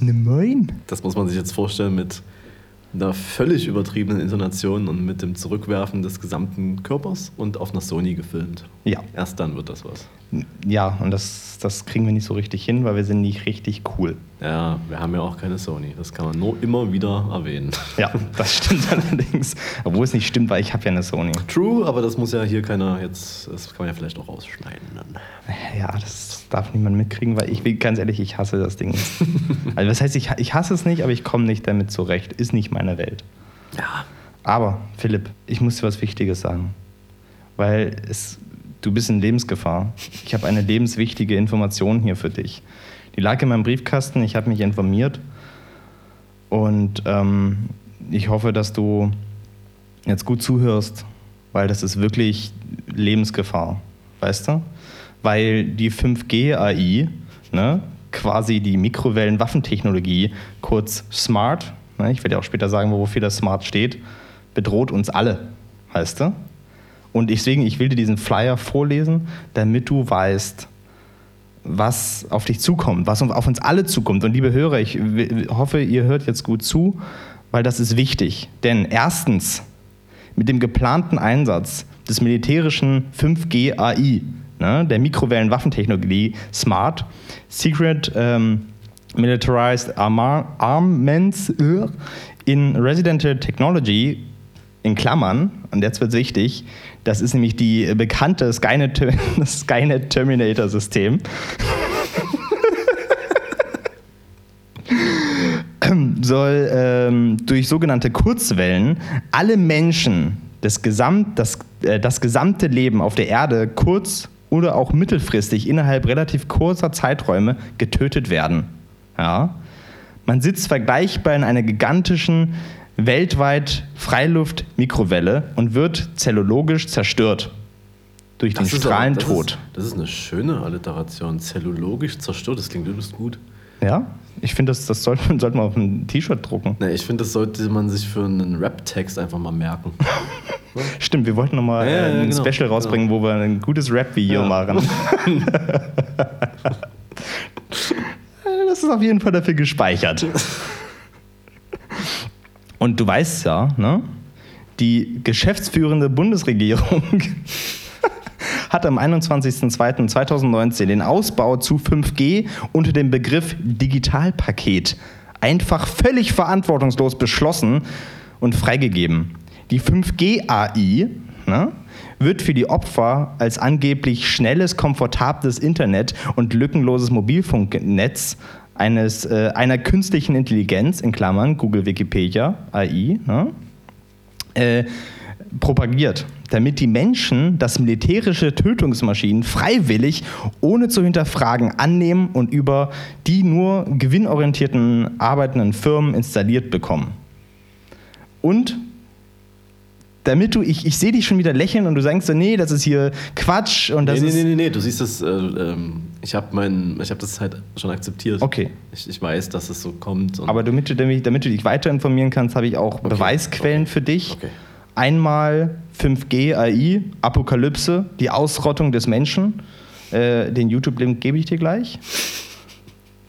Ne Moin. Das muss man sich jetzt vorstellen mit einer völlig übertriebenen Intonation und mit dem Zurückwerfen des gesamten Körpers und auf einer Sony gefilmt. Ja. Erst dann wird das was. Ja, und das, das kriegen wir nicht so richtig hin, weil wir sind nicht richtig cool. Ja, wir haben ja auch keine Sony. Das kann man nur immer wieder erwähnen. Ja, das stimmt allerdings. Obwohl es nicht stimmt, weil ich habe ja eine Sony. True, aber das muss ja hier keiner jetzt, das kann man ja vielleicht auch rausschneiden dann. Ja, das darf niemand mitkriegen, weil ich will ganz ehrlich, ich hasse das Ding. also was heißt, ich, ich hasse es nicht, aber ich komme nicht damit zurecht. Ist nicht meine Welt. Ja. Aber, Philipp, ich muss dir was Wichtiges sagen. Weil es, du bist in Lebensgefahr. Ich habe eine lebenswichtige Information hier für dich. Die lag in meinem Briefkasten, ich habe mich informiert. Und ähm, ich hoffe, dass du jetzt gut zuhörst, weil das ist wirklich Lebensgefahr. Weißt du? Weil die 5G-AI, ne, quasi die Mikrowellenwaffentechnologie, kurz SMART, ne, ich werde ja auch später sagen, wofür das SMART steht, bedroht uns alle, heißt du? Und deswegen, ich will dir diesen Flyer vorlesen, damit du weißt, was auf dich zukommt, was auf uns alle zukommt. Und liebe Hörer, ich hoffe, ihr hört jetzt gut zu, weil das ist wichtig. Denn erstens, mit dem geplanten Einsatz des militärischen 5G AI, ne, der Mikrowellenwaffentechnologie SMART, Secret ähm, Militarized Armaments äh, in Residential Technology in Klammern, und jetzt wird es wichtig, das ist nämlich die bekannte Skynet, Skynet Terminator System. soll ähm, durch sogenannte Kurzwellen alle Menschen das, Gesamt, das, äh, das gesamte Leben auf der Erde kurz- oder auch mittelfristig innerhalb relativ kurzer Zeiträume getötet werden. Ja? Man sitzt vergleichbar in einer gigantischen weltweit Freiluft-Mikrowelle und wird zellulogisch zerstört durch den Strahlentod. Das, das, ist eine schöne Alliteration. Zellulogisch zerstört, das klingt übelst gut. Ja, ich finde, das, das sollte, sollte man auf ein T-Shirt drucken. Nee, ich finde, das sollte man sich für einen Rap-Text einfach mal merken. Stimmt, wir wollten nochmal ja, ja, ein genau, Special rausbringen, genau. wo wir ein gutes Rap-Video ja. machen. das ist auf jeden Fall dafür gespeichert. Und du weißt ja, ne, die geschäftsführende Bundesregierung hat am 21.02.2019 den Ausbau zu 5G unter dem Begriff Digitalpaket einfach völlig verantwortungslos beschlossen und freigegeben. Die 5G-AI ne, wird für die Opfer als angeblich schnelles, komfortables Internet und lückenloses Mobilfunknetz eines, äh, einer künstlichen Intelligenz, in Klammern, Google Wikipedia, AI, ne, äh, propagiert, damit die Menschen das militärische Tötungsmaschinen freiwillig, ohne zu hinterfragen, annehmen und über die nur gewinnorientierten arbeitenden Firmen installiert bekommen. Und damit du, ich, ich sehe dich schon wieder lächeln und du sagst so, nee, das ist hier Quatsch und das nee, ist. Nee, nee, nee, du siehst das, äh, ähm, ich habe hab das halt schon akzeptiert. Okay. Ich, ich weiß, dass es so kommt. Aber damit du, damit du dich weiter informieren kannst, habe ich auch okay. Beweisquellen okay. für dich. Okay. Einmal 5G AI, Apokalypse, die Ausrottung des Menschen. Äh, den YouTube-Link gebe ich dir gleich.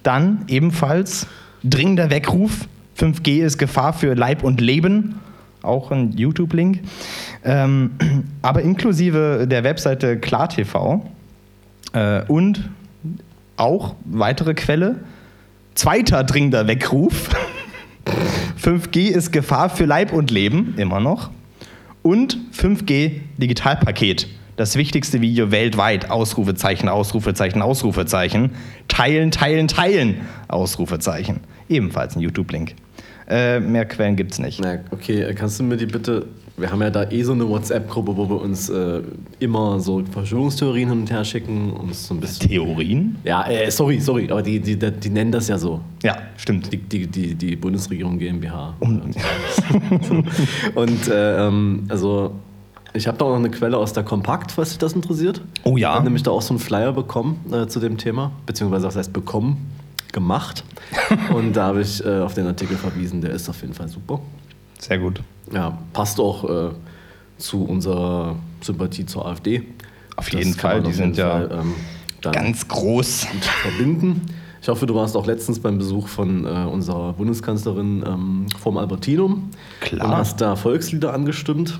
Dann ebenfalls dringender Weckruf. 5G ist Gefahr für Leib und Leben auch ein YouTube-Link. Ähm, aber inklusive der Webseite KlarTV äh, und auch weitere Quelle. Zweiter dringender Weckruf. 5G ist Gefahr für Leib und Leben, immer noch. Und 5G Digitalpaket. Das wichtigste Video weltweit. Ausrufezeichen, Ausrufezeichen, Ausrufezeichen. Teilen, teilen, teilen. Ausrufezeichen. Ebenfalls ein YouTube-Link. Äh, mehr Quellen gibt es nicht. Na, okay, kannst du mir die bitte. Wir haben ja da eh so eine WhatsApp-Gruppe, wo wir uns äh, immer so Verschwörungstheorien hin und her schicken. Und so ein bisschen Theorien? Ja, äh, sorry, sorry, aber die, die, die, die, nennen das ja so. Ja, stimmt. Die, die, die, die Bundesregierung GmbH. Um. und äh, ähm, also. Ich habe da auch noch eine Quelle aus der Kompakt, falls dich das interessiert. Oh ja. Ich habe nämlich da auch so einen Flyer bekommen äh, zu dem Thema, beziehungsweise was heißt bekommen gemacht. und da habe ich äh, auf den Artikel verwiesen, der ist auf jeden Fall super. Sehr gut. Ja, passt auch äh, zu unserer Sympathie zur AfD. Auf jeden das Fall, die sind ja Fall, ähm, ganz groß. verbinden. Ich hoffe, du warst auch letztens beim Besuch von äh, unserer Bundeskanzlerin ähm, vom Albertinum. Klar. Und hast da Volkslieder angestimmt.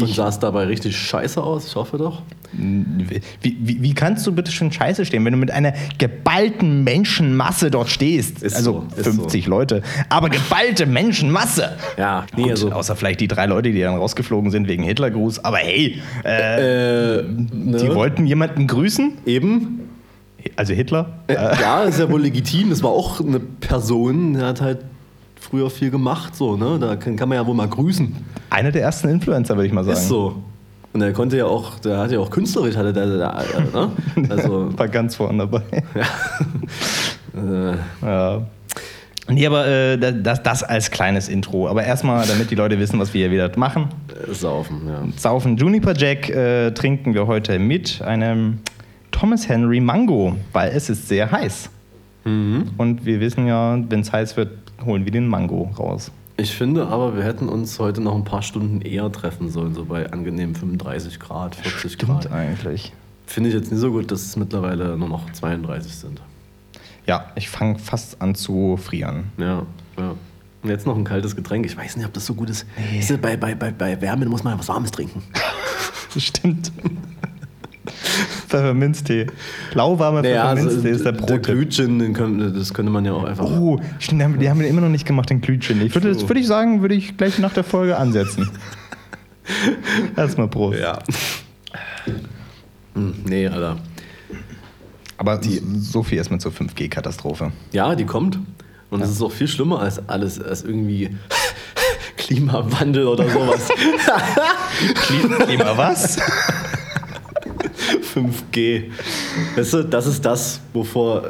Und Ich- sahst dabei richtig scheiße aus, ich hoffe doch. Wie, wie, wie kannst du bitte schon scheiße stehen, wenn du mit einer geballten Menschenmasse dort stehst? Ist also so, ist 50 Leute, aber geballte Menschenmasse. Ja, nee, Gut, also. außer vielleicht die drei Leute, die dann rausgeflogen sind wegen Hitlergruß. Aber hey, äh, Äh, ne? die wollten jemanden grüßen? Eben. Also Hitler? Äh, ja, ist ja wohl legitim. Das war auch eine Person, der hat halt früher viel gemacht, so, ne? Da kann, kann man ja wohl mal grüßen. Einer der ersten Influencer, würde ich mal sagen. Ist so. Und er konnte ja auch, der hat ja auch künstlerisch, hatte der, der, der ne? Also, War ganz vorne dabei. äh, Ja. Nee, aber äh, das, das als kleines Intro. Aber erstmal, damit die Leute wissen, was wir hier wieder machen. saufen, ja. Saufen Juniper Jack äh, trinken wir heute mit einem Thomas Henry Mango, weil es ist sehr heiß. Mhm. Und wir wissen ja, wenn es heiß wird, holen wir den Mango raus. Ich finde aber, wir hätten uns heute noch ein paar Stunden eher treffen sollen, so bei angenehmen 35 Grad, 40 Grad. eigentlich. Finde ich jetzt nicht so gut, dass es mittlerweile nur noch 32 sind. Ja, ich fange fast an zu frieren. Ja, ja. Und jetzt noch ein kaltes Getränk. Ich weiß nicht, ob das so gut ist. Weißt du, Bei, bei, bei, bei Wärme muss man was Warmes trinken. Stimmt. Pfefferminztee. Lauwarmer Pfefferminztee ist der also der. Glühgin, den könnte, das könnte man ja auch einfach. Oh, stimmt, die haben, die haben wir immer noch nicht gemacht, den Glühgin. Ich würde, das würde ich sagen, würde ich gleich nach der Folge ansetzen. Erstmal Prost. Ja. Hm, nee, Alter. Aber die, so viel erstmal zur 5G-Katastrophe. Ja, die kommt. Und es ist auch viel schlimmer als alles, als irgendwie Klimawandel oder sowas. Klima was? 5G. Weißt du, das ist das, wovor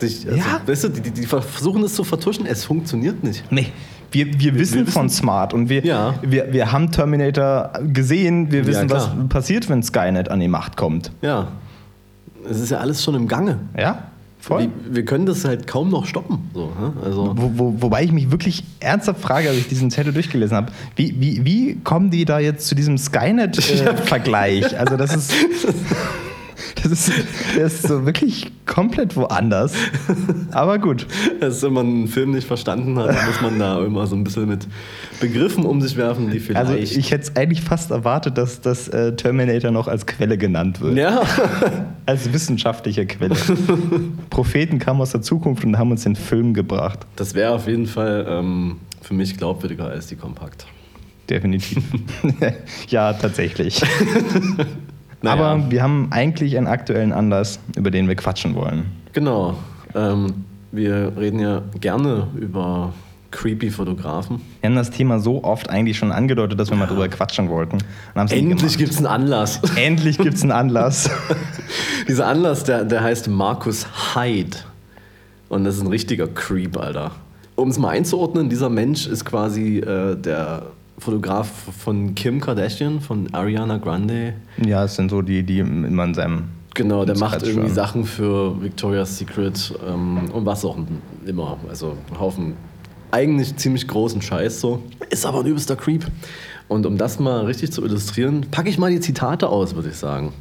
dich. Also, Ja. Weißt du, die, die- versuchen es zu vertuschen, es funktioniert nicht. Nee. Wir, wir wissen wissen- von Smart und wir, Ja. wir, wir haben Terminator gesehen. Wir wissen, was klar. passiert, wenn Skynet an die Macht kommt. Ja. Es ist ja alles schon im Gange. Ja, voll. Wir, wir können das halt kaum noch stoppen. So, also, Wo, wo, wobei ich mich wirklich ernsthaft frage, als ich diesen Zettel durchgelesen habe, wie, wie, wie kommen die da jetzt zu diesem Skynet-Vergleich? also das ist, das ist, das ist so wirklich komplett woanders. Aber gut. dass wenn man einen Film nicht verstanden hat, dann muss man da immer so ein bisschen mit Begriffen um sich werfen, die vielleicht. Also ich hätte es eigentlich fast erwartet, dass das äh, Terminator noch als Quelle genannt wird. ja, Als wissenschaftliche Quelle. Propheten kamen aus der Zukunft und haben uns den Film gebracht. das wäre auf jeden Fall ähm, für mich glaubwürdiger als die Kompakt. Definitiv. ja, tatsächlich. Naja. Aber wir haben eigentlich einen aktuellen Anlass, über den wir quatschen wollen. Genau. Ähm, wir reden ja gerne über creepy Fotografen. Wir haben das Thema so oft eigentlich schon angedeutet, dass wir mal drüber quatschen wollten. Endlich gibt es einen Anlass. Endlich gibt es einen Anlass. Dieser Anlass, der, der heißt Markus Hyde. Und das ist ein richtiger Creep, Alter. Um es mal einzuordnen, dieser Mensch ist quasi äh, der Fotograf von Kim Kardashian, von Ariana Grande. ja, es sind so die, die immer in seinem. Genau, der macht irgendwie. Sachen für Victoria's Secret ähm, und was auch immer. Also einen Haufen eigentlich ziemlich großen Scheiß so. Ist aber ein übelster Creep. Und um das mal richtig zu illustrieren, packe ich mal die Zitate aus, würde ich sagen.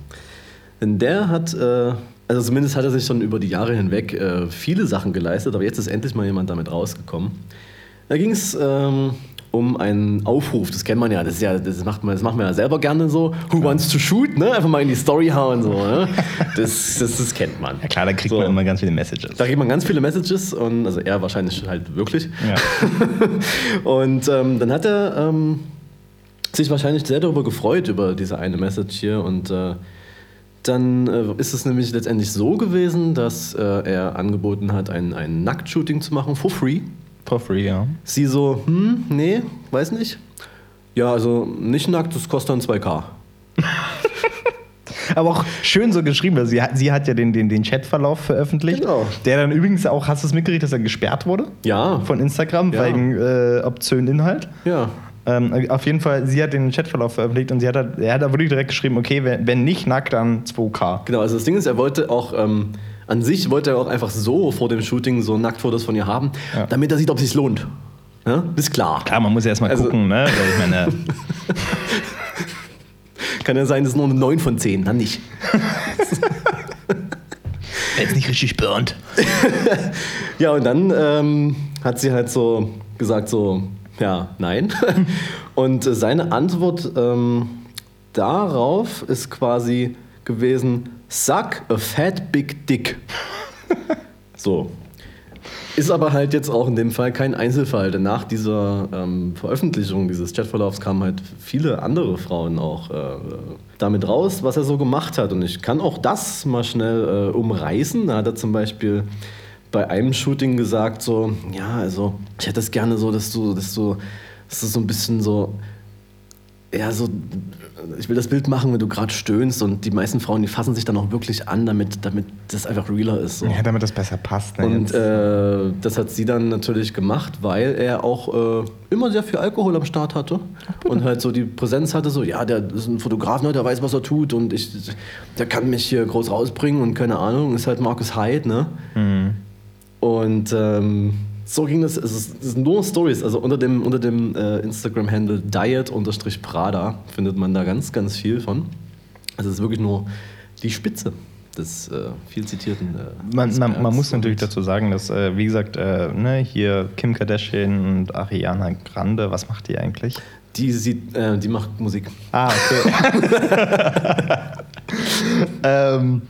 Denn der hat, äh, also zumindest hat er sich schon über die Jahre hinweg äh, viele Sachen geleistet, aber jetzt ist endlich mal jemand damit rausgekommen. Da ging es ähm, um einen Aufruf, das kennt man ja, das, ja das, macht man, das macht man ja selber gerne so. Who wants to shoot? Ne? Einfach mal in die Story hauen. So, ne? das, das, das kennt man. Ja klar, da kriegt So. man immer ganz viele Messages. Da kriegt man ganz viele Messages und also er wahrscheinlich halt wirklich. Ja. Und ähm, dann hat er ähm, sich wahrscheinlich sehr darüber gefreut, über diese eine Message hier. Und äh, dann äh, ist es nämlich letztendlich so gewesen, dass äh, er angeboten hat, ein, ein Nacktshooting zu machen, for free. Free, ja. Sie so, hm, nee, weiß nicht. Ja, also nicht nackt, das kostet dann 2K. Aber auch schön so geschrieben, weil sie hat, sie hat ja den, den, den Chatverlauf veröffentlicht. Genau. Der dann übrigens auch, hast du es mitgekriegt, dass er gesperrt wurde? Ja, Von Instagram Ja. wegen äh, obszönen Inhalt. ja. Ähm, auf jeden Fall, sie hat den Chatverlauf veröffentlicht und sie hat, er hat da wirklich direkt geschrieben, okay, wenn, wenn nicht nackt, dann 2K. Genau, also das Ding ist, er wollte auch, ähm, an sich wollte er auch einfach so vor dem Shooting so Nacktfotos von ihr haben, Ja. damit er sieht, ob es sich lohnt. Ja? Ist klar. Klar, man muss ja erstmal Also- gucken, ne? Kann ja sein, das ist nur eine 9 von 10, dann nicht. jetzt nicht mich richtig burnt. Ja, und dann ähm, hat sie halt so gesagt, so, ja, nein. Und äh, seine Antwort ähm, darauf ist quasi gewesen, suck a fat big dick. So. Ist aber halt jetzt auch in dem Fall kein Einzelfall, denn nach dieser ähm, Veröffentlichung dieses Chatverlaufs kamen halt viele andere Frauen auch äh, damit raus, was er so gemacht hat. Und ich kann auch das mal schnell äh, umreißen. Da hat er zum Beispiel bei einem Shooting gesagt, so, ja, also ich hätte es gerne so, dass du, dass du, dass du so ein bisschen so, ja, so, ich will das Bild machen, wenn du gerade stöhnst und die meisten Frauen, die fassen sich dann auch wirklich an, damit, damit das einfach realer ist. So. Ja, damit das besser passt. Ne, Und äh, das hat sie dann natürlich gemacht, weil er auch äh, immer sehr viel Alkohol am Start hatte und halt so die Präsenz hatte, so, ja, der ist ein Fotograf, ne, der weiß, was er tut und ich, der kann mich hier groß rausbringen und keine Ahnung, ist halt Markus Hyde, ne? Und ähm, so ging das, es, ist, es sind nur Stories, also unter dem, unter dem äh, Instagram-Handle diet-prada findet man da ganz, ganz viel von. Also es ist wirklich nur die Spitze des äh, viel zitierten äh, Man, man, man muss natürlich dazu sagen, dass, äh, wie gesagt, äh, ne, hier Kim Kardashian und Ariana Grande, was macht die eigentlich? Die, sieht, äh, die macht Musik. Ah, okay. ähm,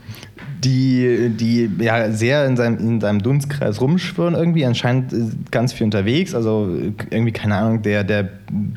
die, die ja sehr in seinem, in seinem Dunstkreis rumschwirren irgendwie, anscheinend äh, ganz viel unterwegs, also irgendwie, keine Ahnung, der, der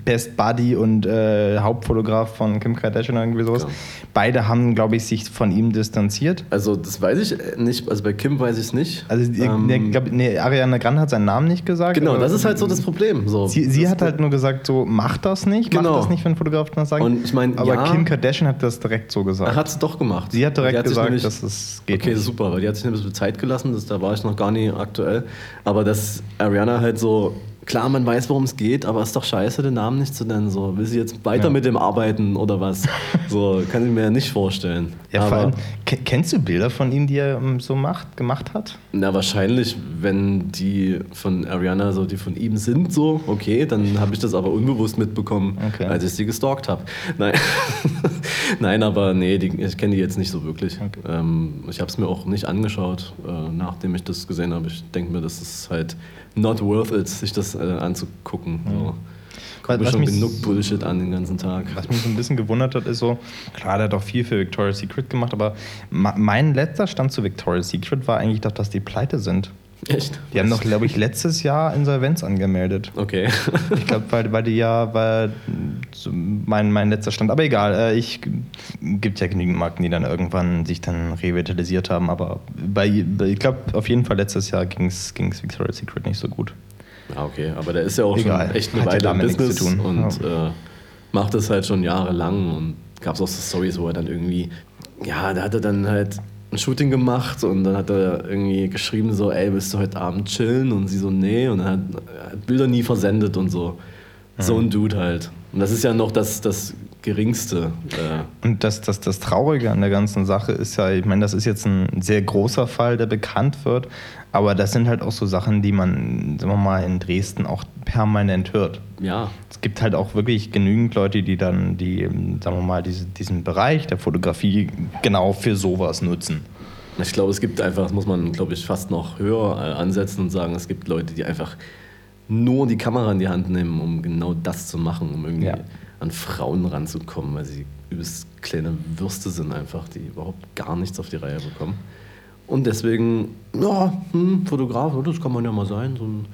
Best Buddy und äh, Hauptfotograf von Kim Kardashian oder irgendwie sowas. Klar. Beide haben, glaube ich, sich von ihm distanziert. Also das weiß ich äh, nicht, also bei Kim weiß ich es nicht. Also, die- Ähm, ne, glaub, nee, Ariana Grande hat seinen Namen nicht gesagt. genau, das ist halt so das Problem. So. Sie, sie hat halt nur gesagt, so, mach das nicht, Genau. mach das nicht, wenn Fotografen das sagen. Und ich mein, aber ja. Kim Kardashian hat das direkt so gesagt. Er hat es doch gemacht. Sie hat direkt sich gesagt, dass es geht Okay, nicht. super, weil die hat sich ein bisschen Zeit gelassen, das, da war ich noch gar nicht aktuell. Aber dass Ariana halt so, klar, man weiß, worum es geht, aber ist doch scheiße, den Namen nicht zu nennen. So, will sie jetzt weiter Ja. mit dem arbeiten oder was? So, kann ich mir ja nicht vorstellen. Ja, vor aber, allem, ke- kennst du Bilder von ihm, die er ähm, so macht, gemacht hat? na, wahrscheinlich, wenn die von Ariana so, die von ihm sind, so, okay, dann habe ich das aber unbewusst mitbekommen, Okay. als ich sie gestalkt habe. Nein. Nein, aber nee, die, ich kenne die jetzt nicht so wirklich. Ähm, ich habe es mir auch nicht angeschaut, äh, nachdem ich das gesehen habe. Ich denke mir, das ist halt not worth it, sich das äh, anzugucken. So. Was- Guck mir schon genug Bullshit an den ganzen Tag. Was mich so ein bisschen gewundert hat, ist so, klar, der hat auch viel für Victoria's Secret gemacht, aber mein letzter Stand zu Victoria's Secret war eigentlich doch, dass die pleite sind. Echt? Die haben doch, glaube ich, letztes Jahr Insolvenz angemeldet. Okay. Ich glaube, weil, weil die ja so mein, mein letzter Stand. Aber egal, äh, ich gibt ja genügend Marken, die dann irgendwann sich dann revitalisiert haben. Aber bei, ich glaube, auf jeden Fall letztes Jahr ging es Victoria's Secret nicht so gut. Ah, okay, aber der ist ja auch Egal. schon echt eine Hat ja Weile im nichts Business zu tun. und äh, macht das halt schon jahrelang und gab es auch so Stories, wo er dann irgendwie, ja, da hat er dann halt ein Shooting gemacht und dann hat er irgendwie geschrieben so, ey, willst du heute Abend chillen? Und sie so, nee, und dann hat, er hat Bilder nie versendet und so. So Mhm. ein Dude halt. Und das ist ja noch das, das Geringste. Äh, Und das, das, das Traurige an der ganzen Sache ist ja, ich meine, das ist jetzt ein sehr großer Fall, der bekannt wird, aber das sind halt auch so Sachen, die man, sagen wir mal, in Dresden auch permanent hört. ja, Es gibt halt auch wirklich genügend Leute, die dann, die, sagen wir mal, diese, diesen Bereich der Fotografie genau für sowas nutzen. Ich glaube, es gibt einfach, das muss man, glaube ich, fast noch höher äh, ansetzen und sagen, es gibt Leute, die einfach nur die Kamera in die Hand nehmen, um genau das zu machen, um irgendwie Ja. An Frauen ranzukommen, weil sie übelst kleine Würste sind einfach, die überhaupt gar nichts auf die Reihe bekommen. Und deswegen, ja, hm, Fotograf, das kann man ja mal sein, so, ein,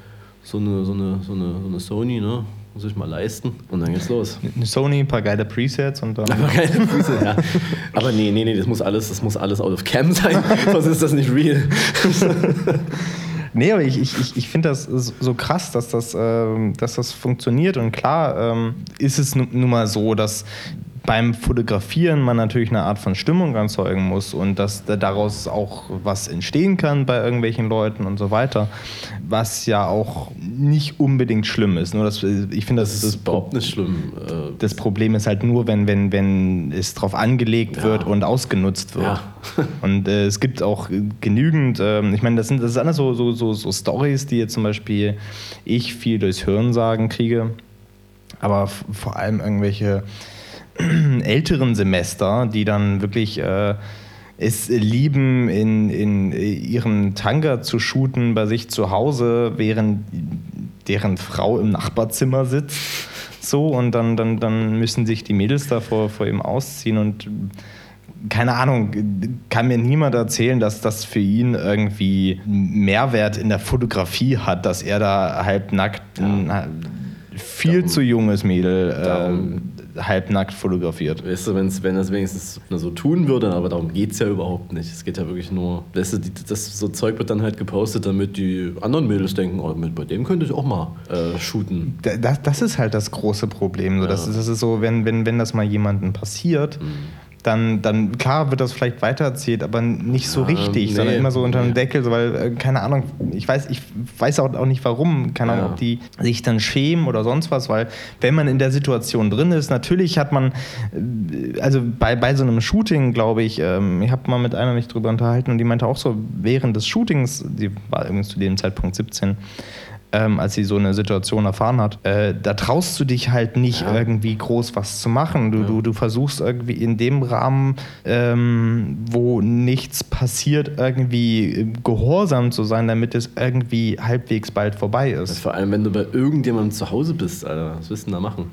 so, eine, so, eine, so, eine, so eine Sony, ne? Muss ich mal leisten. Und dann geht's los. Eine Sony, ein paar geile Presets und dann. Aber keine Füße, ja. Aber nee, nee, nee, das muss alles, das muss alles out of cam sein, sonst ist das nicht real. Nee, aber ich, ich, ich, finde das so krass, dass das, ähm, dass das funktioniert. Und klar ähm, ist es nu- nun mal so, dass beim Fotografieren man natürlich eine Art von Stimmung erzeugen muss und dass da- daraus auch was entstehen kann bei irgendwelchen Leuten und so weiter, was ja auch nicht unbedingt schlimm ist. Nur das, ich finde, das, Das ist ist überhaupt nicht schlimm. Äh, das Problem ist halt nur, wenn, wenn, wenn es drauf angelegt Ja. wird und ausgenutzt wird. Ja. Und äh, es gibt auch äh, genügend, ähm, ich meine, das sind das sind alles so, so, so, so Stories, die jetzt zum Beispiel ich viel durchs Hörensagen kriege, aber vor allem irgendwelche älteren Semester, die dann wirklich äh, es lieben, in, in ihren Tanga zu shooten bei sich zu Hause, während deren Frau im Nachbarzimmer sitzt. So, und dann, dann, dann müssen sich die Mädels da vor, vor ihm ausziehen und keine Ahnung, kann mir niemand erzählen, dass das für ihn irgendwie Mehrwert in der Fotografie hat, dass er da halbnackt ein viel Darum- zu junges Mädel Darum- äh, halbnackt fotografiert. Weißt du, wenn's, wenn er es wenigstens so tun würde, aber darum geht es ja überhaupt nicht. Es geht ja wirklich nur, weißt du, die, das so Zeug wird dann halt gepostet, damit die anderen Mädels denken, oh, mit, bei dem könnte ich auch mal äh, shooten. Da- Das, das ist halt das große Problem. So, das, Ja. ist, das ist so, wenn, wenn, wenn das mal jemandem passiert, dann, dann klar wird das vielleicht weitererzählt, aber nicht so Ja, richtig, sondern nee, immer so unter dem. Deckel, so, weil, äh, keine Ahnung, ich weiß, ich weiß auch, auch nicht warum, keine Ahnung, Ja. ob die sich dann schämen oder sonst was, weil wenn man in der Situation drin ist, natürlich hat man, äh, also bei, bei so einem Shooting, glaube ich, ähm, ich habe mal mit einer mich drüber unterhalten und die meinte auch so, während des Shootings, sie war übrigens zu dem Zeitpunkt 17, ähm, als sie so eine Situation erfahren hat, äh, da traust du dich halt nicht Ja. irgendwie groß was zu machen. Du, du, du versuchst irgendwie in dem Rahmen, ähm, wo nichts passiert, irgendwie gehorsam zu sein, damit es irgendwie halbwegs bald vorbei ist. Vor allem, wenn du bei irgendjemandem zu Hause bist, Alter. Was willst du denn da machen?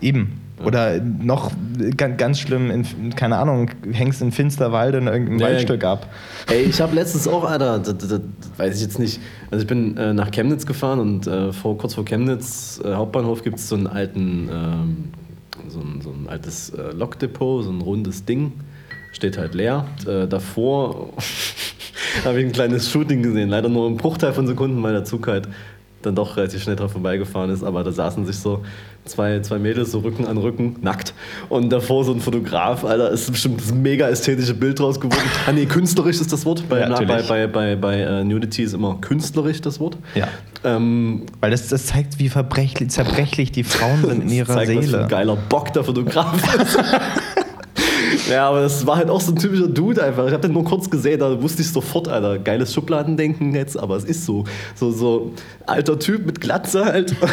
Eben. Oder noch ganz, ganz schlimm, in, keine Ahnung, hängst in Finsterwalde in irgendeinem ja. Waldstück ab. Ey, ich habe letztens auch, Alter, das, das, das weiß ich jetzt nicht. Also ich bin äh, nach Chemnitz gefahren und äh, vor, kurz vor Chemnitz äh, Hauptbahnhof gibt es so einen alten, ähm, so ein, so ein altes äh, Lokdepot, so ein rundes Ding. Steht halt leer. Äh, davor habe ich ein kleines Shooting gesehen. Leider nur im Bruchteil von Sekunden, weil der Zug halt dann doch relativ schnell drauf vorbeigefahren ist. Aber da saßen sich so zwei, zwei Mädels so Rücken an Rücken, nackt. Und davor so ein Fotograf, Alter, ist bestimmt das mega ästhetische Bild draus geworden. ah nee, künstlerisch ist das Wort. Bei, Ja, na, bei, bei, bei, bei äh, Nudity ist immer künstlerisch das Wort. Ja. Ähm, Weil das, das zeigt, wie verbrechlich, zerbrechlich die Frauen sind in ihrer zeigt, was für Seele. ein geiler Bock der Fotograf ist. Ja, aber das war halt auch so ein typischer Dude einfach. Ich habe den nur kurz gesehen, da wusste ich sofort, Alter, geiles Schubladendenken jetzt, aber es ist so. So, so alter Typ mit Glatze halt.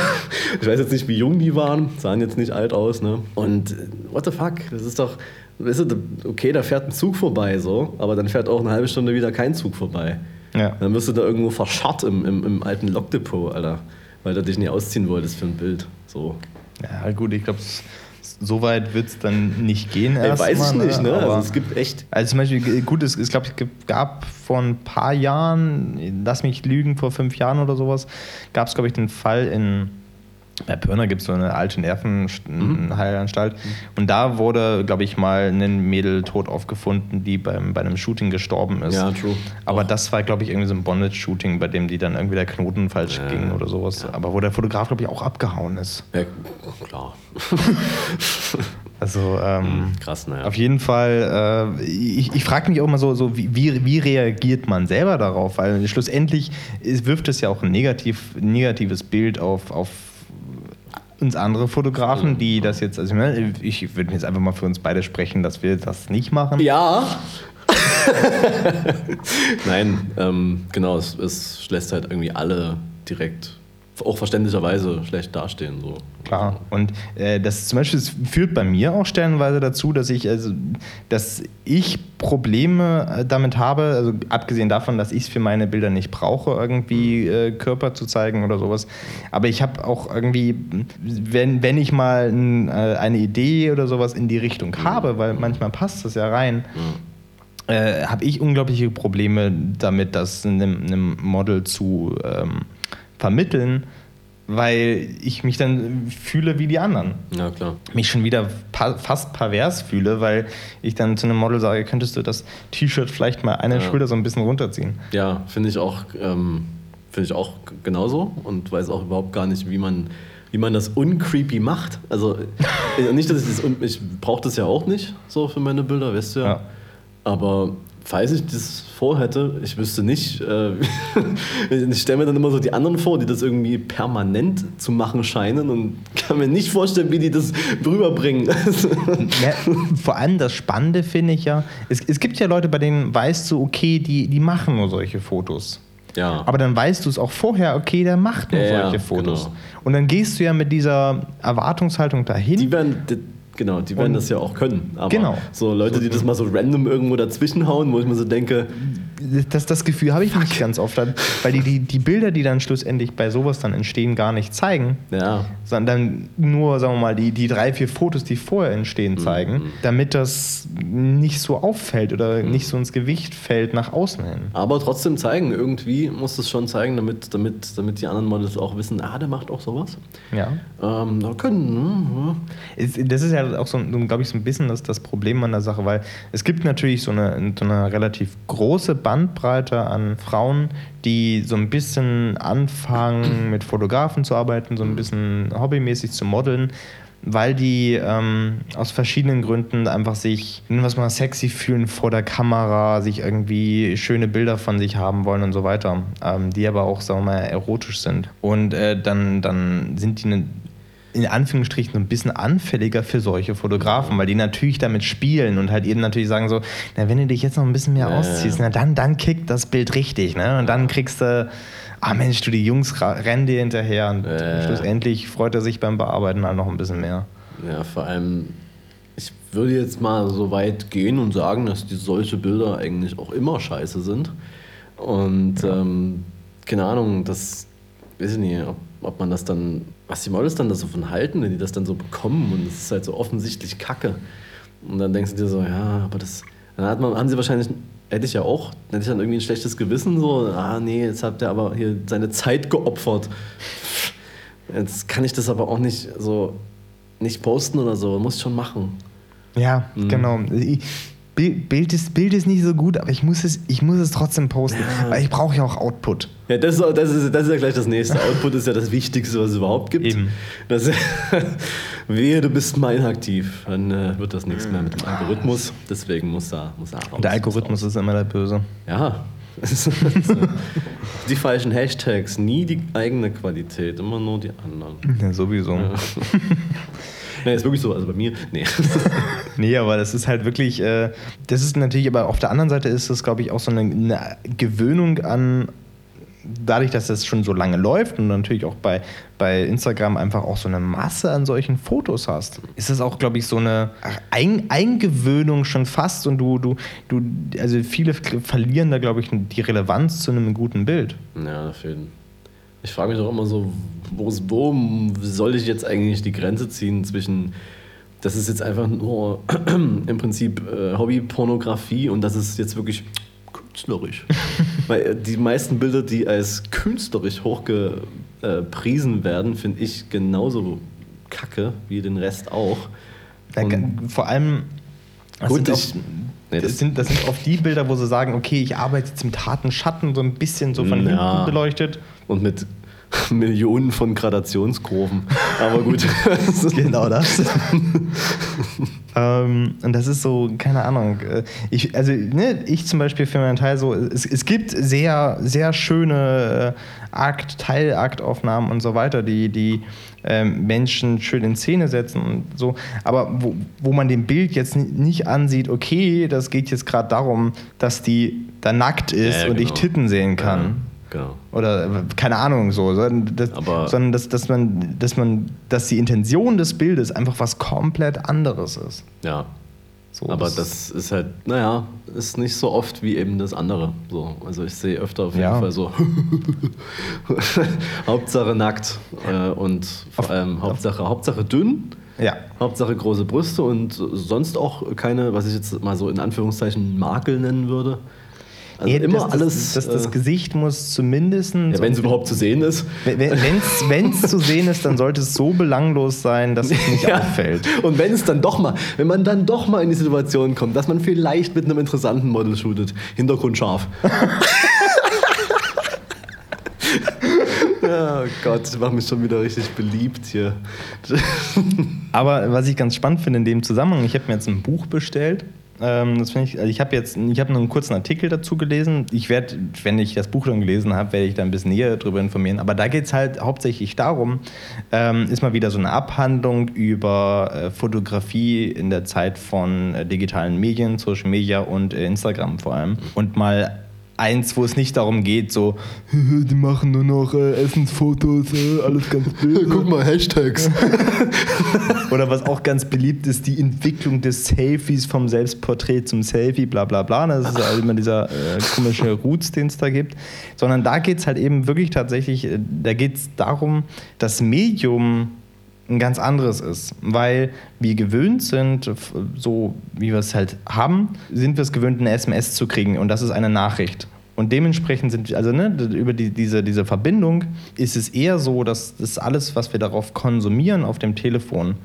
Ich weiß jetzt nicht, wie jung die waren, sahen jetzt nicht alt aus, ne? Und äh, what the fuck, das ist doch, weißt du, okay, da fährt ein Zug vorbei, so, aber dann fährt auch eine halbe Stunde wieder kein Zug vorbei. Ja. Dann wirst du da irgendwo verscharrt im, im, im alten Lokdepot, Alter, weil du dich nie ausziehen wolltest für ein Bild. So. Ja, gut, ich glaube, so weit wird es dann nicht gehen. Ey, weiß ich mal, nicht, ne? Aber- Also es gibt echt. Also zum Beispiel, gut, es, es glaube ich gab vor ein paar Jahren, lass mich lügen, vor fünf Jahren oder sowas, gab es, glaube ich, den Fall in, bei Pirna gibt es so eine alte Nervenheilanstalt und da wurde, glaube ich, mal ein Mädel tot aufgefunden, die beim, bei einem Shooting gestorben ist. Ja, true. Aber das war, glaube ich, irgendwie so ein Bondage-Shooting, bei dem die dann irgendwie der Knoten falsch Ja, ging oder sowas. Aber wo der Fotograf, glaube ich, auch abgehauen ist. Ja, klar. Also, ähm, Krass, naja. Auf jeden Fall, äh, ich, ich frage mich auch mal so, so wie, wie, reagiert man selber darauf? Weil schlussendlich wirft es ja auch ein negativ, negatives Bild auf, auf uns andere Fotografen, die das jetzt, also ich meine, ich würde jetzt einfach mal für uns beide sprechen, dass wir das nicht machen. Ja. Nein, ähm, genau, es, es lässt halt irgendwie alle direkt, auch verständlicherweise, schlecht dastehen. So. Klar. Und äh, das zum Beispiel das führt bei mir auch stellenweise dazu, dass ich, also, dass ich Probleme äh, damit habe, also abgesehen davon, dass ich es für meine Bilder nicht brauche, irgendwie äh, Körper zu zeigen oder sowas. Aber ich habe auch irgendwie, wenn, wenn ich mal n, äh, eine Idee oder sowas in die Richtung habe, weil manchmal passt das ja rein, äh, habe ich unglaubliche Probleme damit, das einem, einem Model zu ähm, vermitteln, weil ich mich dann fühle wie die anderen. Ja, klar. Mich schon wieder fast pervers fühle, weil ich dann zu einem Model sage, könntest du das T-Shirt vielleicht mal eine Ja. Schulter so ein bisschen runterziehen. Ja, finde ich auch, ähm, finde ich auch genauso und weiß auch überhaupt gar nicht, wie man, wie man das uncreepy macht. Also äh, nicht, dass ich das, ich brauche das ja auch nicht so für meine Bilder, weißt du ja. Ja. Aber falls ich das vorhätte, ich wüsste nicht, äh, ich stelle mir dann immer so die anderen vor, die das irgendwie permanent zu machen scheinen und kann mir nicht vorstellen, wie die das rüberbringen. Ja, vor allem das Spannende finde ich ja, es, es gibt ja Leute, bei denen weißt du, okay, die, die machen nur solche Fotos. ja. Aber dann weißt du es auch vorher, okay, der macht nur Ja, solche Fotos. genau. Und dann gehst du ja mit dieser Erwartungshaltung dahin. die werden, Genau, die werden Und- das ja auch können. Aber Genau. so Leute, die das mal so random irgendwo dazwischen hauen, wo ich mir so denke, Das, das Gefühl habe ich nicht ganz oft, weil die, die, die Bilder, die dann schlussendlich bei sowas dann entstehen, gar nicht zeigen, ja, sondern nur, sagen wir mal, die, die drei, vier Fotos, die vorher entstehen, zeigen, damit das nicht so auffällt oder nicht so ins Gewicht fällt nach außen hin. aber trotzdem zeigen. Irgendwie muss es schon zeigen, damit, damit, damit die anderen Models auch wissen, ah, der macht auch sowas. Ja. Ähm, da können, ne? Es- Das ist ja auch so, glaube ich, so ein bisschen das, das Problem an der Sache, weil es gibt natürlich so eine, so eine relativ große Bandbreite an Frauen, die so ein bisschen anfangen, mit Fotografen zu arbeiten, so ein bisschen hobbymäßig zu modeln, weil die ähm, aus verschiedenen Gründen einfach sich, nennen wir es mal, sexy fühlen vor der Kamera, sich irgendwie schöne Bilder von sich haben wollen und so weiter, ähm, die aber auch, sagen wir mal, erotisch sind. Und äh, dann, dann sind die eine in Anführungsstrichen so ein bisschen anfälliger für solche Fotografen, weil die natürlich damit spielen und halt eben natürlich sagen so, na, wenn du dich jetzt noch ein bisschen mehr Ja, ausziehst, ja. na, dann, dann kickt das Bild richtig, ne? Und dann kriegst du, ah Mensch, du, die Jungs rennen dir hinterher und Ja. schlussendlich freut er sich beim Bearbeiten halt noch ein bisschen mehr. Ja, vor allem, ich würde jetzt mal so weit gehen und sagen, dass die solche Bilder eigentlich auch immer scheiße sind. Und ähm, keine Ahnung, das weiß ich nicht, ob, ob man das dann, was die Models dann da so von halten, wenn die das dann so bekommen und es ist halt so offensichtlich Kacke. Und dann denkst du dir so, ja, aber das, dann hat man, haben sie wahrscheinlich, hätte ich ja auch, hätte ich dann irgendwie ein schlechtes Gewissen, so, ah nee, jetzt hat der aber hier seine Zeit geopfert. Jetzt kann ich das aber auch nicht so nicht posten oder so, muss ich schon machen. Ja, Mhm. genau. Ich, Bild, ist, Bild ist nicht so gut, aber ich muss es, ich muss es trotzdem posten, weil ich brauche ja auch Output. Ja, das ist, das, ist, das ist ja gleich das nächste. Output ist ja das Wichtigste, was es überhaupt gibt. Eben. Das, wehe, du bist mal inaktiv, dann äh, wird das nichts mehr mit dem Algorithmus. Deswegen muss da, muss da raus. Der Algorithmus ist immer der Böse. Ja. die falschen Hashtags, nie die eigene Qualität, immer nur die anderen. Ja, sowieso. Nee, ist wirklich so, also bei mir, nee. Nee, aber das ist halt wirklich, äh, das ist natürlich, aber auf der anderen Seite ist das, glaube ich, auch so eine, eine Gewöhnung an, dadurch, dass das schon so lange läuft und natürlich auch bei, bei Instagram einfach auch so eine Masse an solchen Fotos hast, ist das auch, glaube ich, so eine Ein Eingewöhnung schon fast und du, du, du, also viele verlieren da, glaube ich, die Relevanz zu einem guten Bild. Ja, auf jeden Ich frage mich auch immer so, wo, wo soll ich jetzt eigentlich die Grenze ziehen zwischen, das ist jetzt einfach nur im Prinzip äh, Hobbypornografie und das ist jetzt wirklich künstlerisch. Weil äh, die meisten Bilder, die als künstlerisch hochgepriesen werden, finde ich genauso kacke wie den Rest auch. Da, vor allem, das Gut, sind auch- ich- nee, das, das- sind, das sind oft die Bilder, wo sie sagen, okay, ich arbeite jetzt mit harten Schatten, so ein bisschen so von Ja. hinten beleuchtet. Und mit Millionen von Gradationskurven. Aber gut. Genau das. ähm, und das ist so, keine Ahnung. äh, Ich, also, ne, ich zum Beispiel für meinen Teil so, es, es gibt sehr, sehr schöne äh, Akt, Teilaktaufnahmen und so weiter, die, die ähm, Menschen schön in Szene setzen und so. Aber wo, wo man dem Bild jetzt ni- nicht ansieht, okay, das geht jetzt gerade darum, dass die da nackt ist Ja, und ich genau. Titten sehen kann. Ja, genau. Oder äh, keine Ahnung so, sondern, das, Aber- sondern dass, dass, man, dass man, dass die Intention des Bildes einfach was komplett anderes ist. Ja. So, Aber das ist halt, naja, ist nicht so oft wie eben das andere. So, also ich sehe öfter auf jeden Ja. Fall so Hauptsache nackt äh, und vor Auf- allem Hauptsache, Hauptsache dünn, Ja. Hauptsache große Brüste und sonst auch keine, was ich jetzt mal so in Anführungszeichen Makel nennen würde. Also Nee, immer das, alles, Das, das, das äh, Gesicht muss zumindest. ja, wenn es überhaupt zu sehen ist. Wenn es zu sehen ist, dann sollte es so belanglos sein, dass es nicht Ja. auffällt. Und wenn es dann doch mal, wenn man dann doch mal in die Situation kommt, dass man vielleicht mit einem interessanten Model shootet, Hintergrund scharf. oh Gott, ich mache mich schon wieder richtig beliebt hier. Aber was ich ganz spannend finde in dem Zusammenhang, ich habe mir jetzt ein Buch bestellt. Ähm, das finde ich, also ich habe jetzt, ich habe einen kurzen Artikel dazu gelesen. Ich werde, wenn ich das Buch dann gelesen habe, werde ich da ein bisschen näher darüber informieren. Aber da geht es halt hauptsächlich darum, ähm, ist mal wieder so eine Abhandlung über äh, Fotografie in der Zeit von äh, digitalen Medien, Social Media und äh, Instagram vor allem. Und mal eins, wo es nicht darum geht, so, die machen nur noch äh, Essensfotos, äh, alles ganz böse. Guck mal, Hashtags. Oder was auch ganz beliebt ist, die Entwicklung des Selfies vom Selbstporträt zum Selfie, bla bla bla. Das ist ja immer dieser äh, komische Roots, den es da gibt. Sondern da geht es halt eben wirklich tatsächlich, äh, da geht es darum, das Medium ein ganz anderes ist. Weil wir gewöhnt sind, so wie wir es halt haben, sind wir es gewöhnt, eine SMS zu kriegen und das ist eine Nachricht. Und dementsprechend sind also ne, über die, diese, diese Verbindung ist es eher so, dass das alles, was wir darauf konsumieren auf dem Telefon,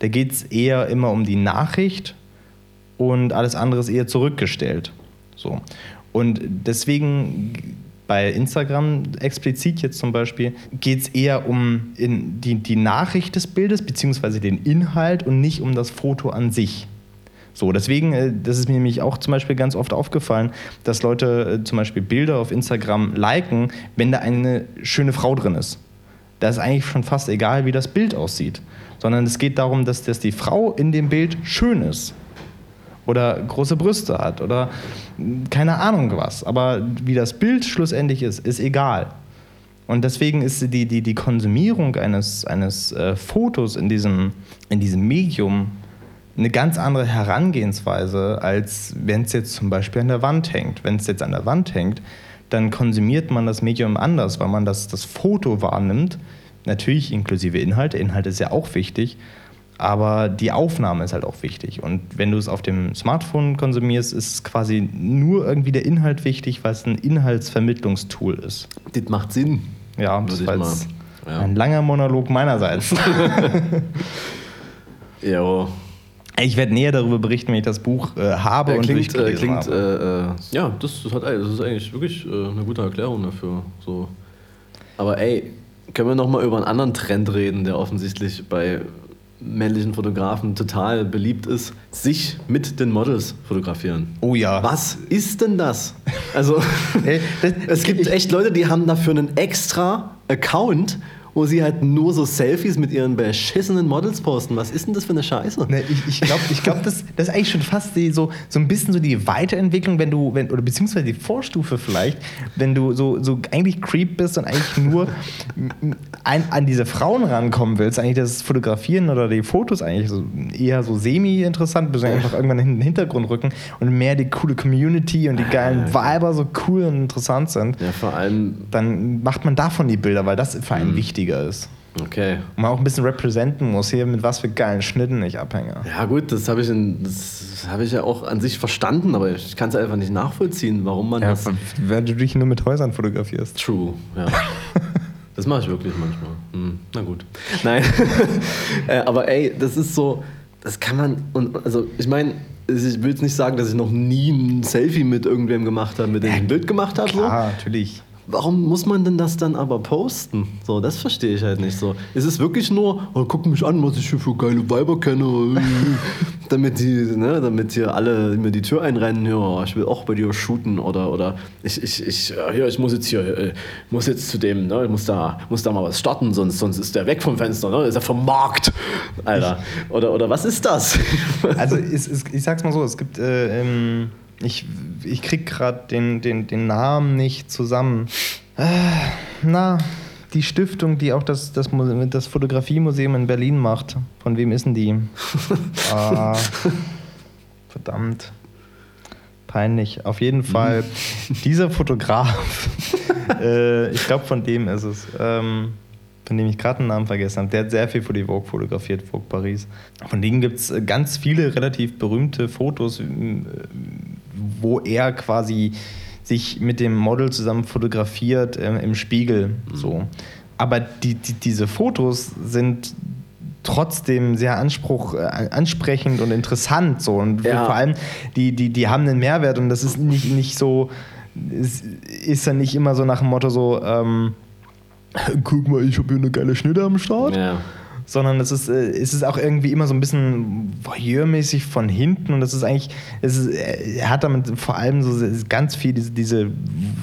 da geht es eher immer um die Nachricht und alles andere ist eher zurückgestellt. So. Und deswegen bei Instagram explizit jetzt zum Beispiel geht es eher um die, die Nachricht des Bildes beziehungsweise den Inhalt und nicht um das Foto an sich. So, deswegen, äh, das ist mir nämlich auch zum Beispiel ganz oft aufgefallen, dass Leute äh, zum Beispiel Bilder auf Instagram liken, wenn da eine schöne Frau drin ist. Da ist eigentlich schon fast egal, wie das Bild aussieht. Sondern es geht darum, dass, dass die Frau in dem Bild schön ist. Oder große Brüste hat. Oder mh, keine Ahnung was. Aber wie das Bild schlussendlich ist, ist egal. Und deswegen ist die, die, die Konsumierung eines, eines äh, Fotos in diesem, in diesem Medium eine ganz andere Herangehensweise, als wenn es jetzt zum Beispiel an der Wand hängt. Wenn es jetzt an der Wand hängt, dann konsumiert man das Medium anders, weil man das, das Foto wahrnimmt. Natürlich inklusive Inhalt. Der Inhalt ist ja auch wichtig. Aber die Aufnahme ist halt auch wichtig. Und wenn du es auf dem Smartphone konsumierst, ist quasi nur irgendwie der Inhalt wichtig, weil es ein Inhaltsvermittlungstool ist. das macht Sinn. Ja, das war jetzt ja. ein langer Monolog meinerseits. Ja, ich werde näher darüber berichten, wenn ich das Buch äh, habe Ja, und klingt, äh, klingt äh, äh, ja, das, das, hat, das ist eigentlich wirklich äh, eine gute Erklärung dafür. So. Aber ey, können wir noch mal über einen anderen Trend reden, der offensichtlich bei männlichen Fotografen total beliebt ist, sich mit den Models fotografieren. Oh ja. Was ist denn das? Also, es gibt echt Leute, die haben dafür einen extra Account, wo sie halt nur so Selfies mit ihren beschissenen Models posten. Was ist denn das für eine Scheiße? Ne, ich ich glaube, ich glaub, das, das ist eigentlich schon fast die, so, so ein bisschen so die Weiterentwicklung, wenn du, wenn, oder beziehungsweise die Vorstufe vielleicht, wenn du so, so eigentlich Creep bist und eigentlich nur ein, an diese Frauen rankommen willst, eigentlich das Fotografieren oder die Fotos eigentlich so, eher so semi-interessant, bis einfach irgendwann in den Hintergrund rücken und mehr die coole Community und die geilen Viber so cool und interessant sind, Ja, vor allem, dann macht man davon die Bilder, weil das für einen Mhm. Wichtiger ist. okay. Und man auch ein bisschen representen muss, hier mit was für geilen Schnitten ich abhänge. Ja gut, das habe ich, in- das habe ich ja auch an sich verstanden, aber ich kann es einfach nicht nachvollziehen, warum man Ja, das... wenn du dich nur mit Häusern fotografierst. True, ja. Das mache ich wirklich manchmal. Hm, na gut. Nein. Äh, aber ey, das ist so, das kann man, und also ich meine, ich will jetzt nicht sagen, dass ich noch nie ein Selfie mit irgendwem gemacht habe, mit dem ich ein Bild gemacht habe. So. Klar, natürlich. Warum muss man denn das dann aber posten? So, das verstehe ich halt nicht so. Ist es wirklich nur, oh, guck mich an, was ich hier für geile Weiber kenne, damit die, ne, damit hier alle mir die Tür einrennen, ja, ich will auch bei dir shooten oder, oder ich, ich, ich, ja, ich muss jetzt hier, äh, muss jetzt zu dem, ne, ich muss da, muss da mal was starten, sonst, sonst ist der weg vom Fenster, ne, ist er vom Markt, Alter. Oder, oder was ist das? Also es, ich sag's mal so, es gibt, äh, ähm, ich, ich krieg gerade den, den, den Namen nicht zusammen. Äh, na, die Stiftung, die auch das, das, das Fotografiemuseum in Berlin macht. Von wem ist denn die? ah, verdammt. Peinlich. Auf jeden Fall, dieser Fotograf, äh, ich glaube, von dem ist es. Ähm, von dem ich gerade den Namen vergessen habe, der hat sehr viel für die Vogue fotografiert, Vogue Paris. Von denen gibt es ganz viele relativ berühmte Fotos, wo er quasi sich mit dem Model zusammen fotografiert äh, im Spiegel. So. Aber die, die, diese Fotos sind trotzdem sehr Anspruch, äh, ansprechend und interessant. So. Und Ja. vor allem, die, die, die haben einen Mehrwert und das ist nicht, nicht so, ist dann nicht immer so nach dem Motto so, ähm, guck mal, ich habe hier eine geile Schnitte am Start. ja. Sondern es ist, äh, es ist auch irgendwie immer so ein bisschen voyeurmäßig von hinten und das ist eigentlich, es ist, er hat damit vor allem so ganz viel diese, diese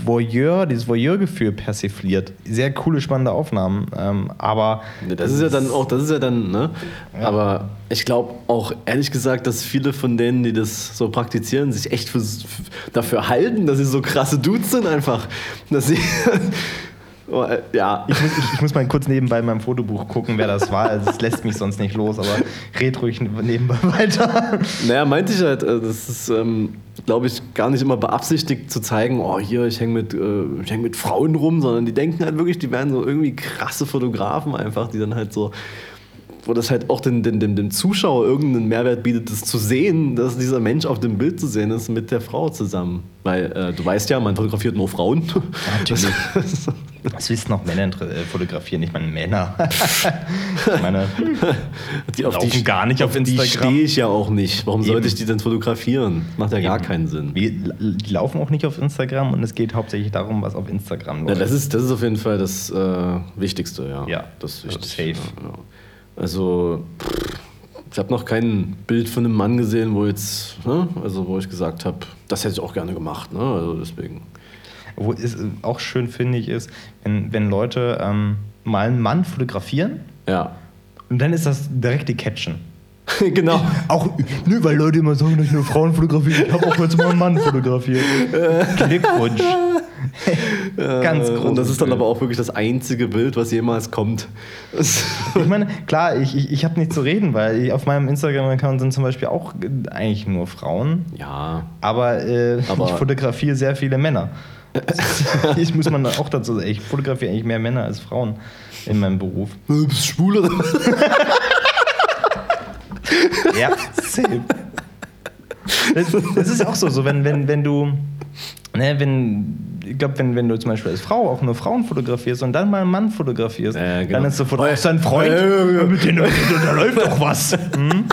Voyeur, dieses Voyeur-Gefühl persifliert. Sehr coole, spannende Aufnahmen, ähm, aber... Das ist ja dann auch, das ist ja dann, ne? Ja. Aber ich glaube auch ehrlich gesagt, dass viele von denen, die das so praktizieren, sich echt für, dafür halten, dass sie so krasse Dudes sind einfach. Dass sie Oh, äh, ja. Ich muss, ich, ich muss, mal kurz nebenbei in meinem Fotobuch gucken, wer das war. Also, das lässt mich sonst nicht los, aber red ruhig nebenbei weiter. Naja, meinte ich halt, äh, das ist, ähm, glaube ich, gar nicht immer beabsichtigt zu zeigen, oh, hier, ich hänge mit, äh, häng mit Frauen rum, sondern die denken halt wirklich, die wären so irgendwie krasse Fotografen einfach, die dann halt so wo das halt auch den, den, dem, dem Zuschauer irgendeinen Mehrwert bietet, das zu sehen, dass dieser Mensch auf dem Bild zu sehen ist mit der Frau zusammen. Weil äh, du weißt ja, man fotografiert nur Frauen. Ja, natürlich. Was willst du noch Männer äh, fotografieren? Ich meine Männer. ich meine, die auf die gar nicht auf Instagram. Die stehe ich ja auch nicht. Warum Eben. sollte ich die denn fotografieren? Macht ja Eben. gar keinen Sinn. Wir, die laufen auch nicht auf Instagram und es geht hauptsächlich darum, was auf Instagram läuft. Ja, das ist, das ist auf jeden Fall das äh, Wichtigste, ja. Ja, das ist wichtig. Safe. Ja. Also, ich habe noch kein Bild von einem Mann gesehen, wo jetzt, ne, also wo ich gesagt habe, das hätte ich auch gerne gemacht. Ne? Also deswegen. Wo es auch schön finde ich ist, wenn, wenn Leute ähm, mal einen Mann fotografieren. Ja. Und dann ist das direkt die Caption. genau. Auch, nö, weil Leute immer sagen, dass ich nur Frauen fotografiere. Ich habe auch jetzt mal einen Mann fotografiert. Glückwunsch. Ganz groß. Und das ist dann aber auch wirklich das einzige Bild, was jemals kommt. ich meine, klar, ich, ich, ich habe nicht zu reden, weil ich, auf meinem Instagram-Account sind zum Beispiel auch eigentlich nur Frauen. Ja. Aber, äh, aber ich fotografiere sehr viele Männer. ich muss man auch dazu sagen, ich fotografiere eigentlich mehr Männer als Frauen in meinem Beruf. Du bist schwul oder Ja, same. Das, das ist auch so, so wenn, wenn, wenn du, ne, wenn, ich glaube, wenn, wenn du zum Beispiel als Frau auch nur Frauen fotografierst und dann mal einen Mann fotografierst, äh, genau. dann ist sofort, oh, ist dein Freund, äh, mit dem da läuft doch was. Hm?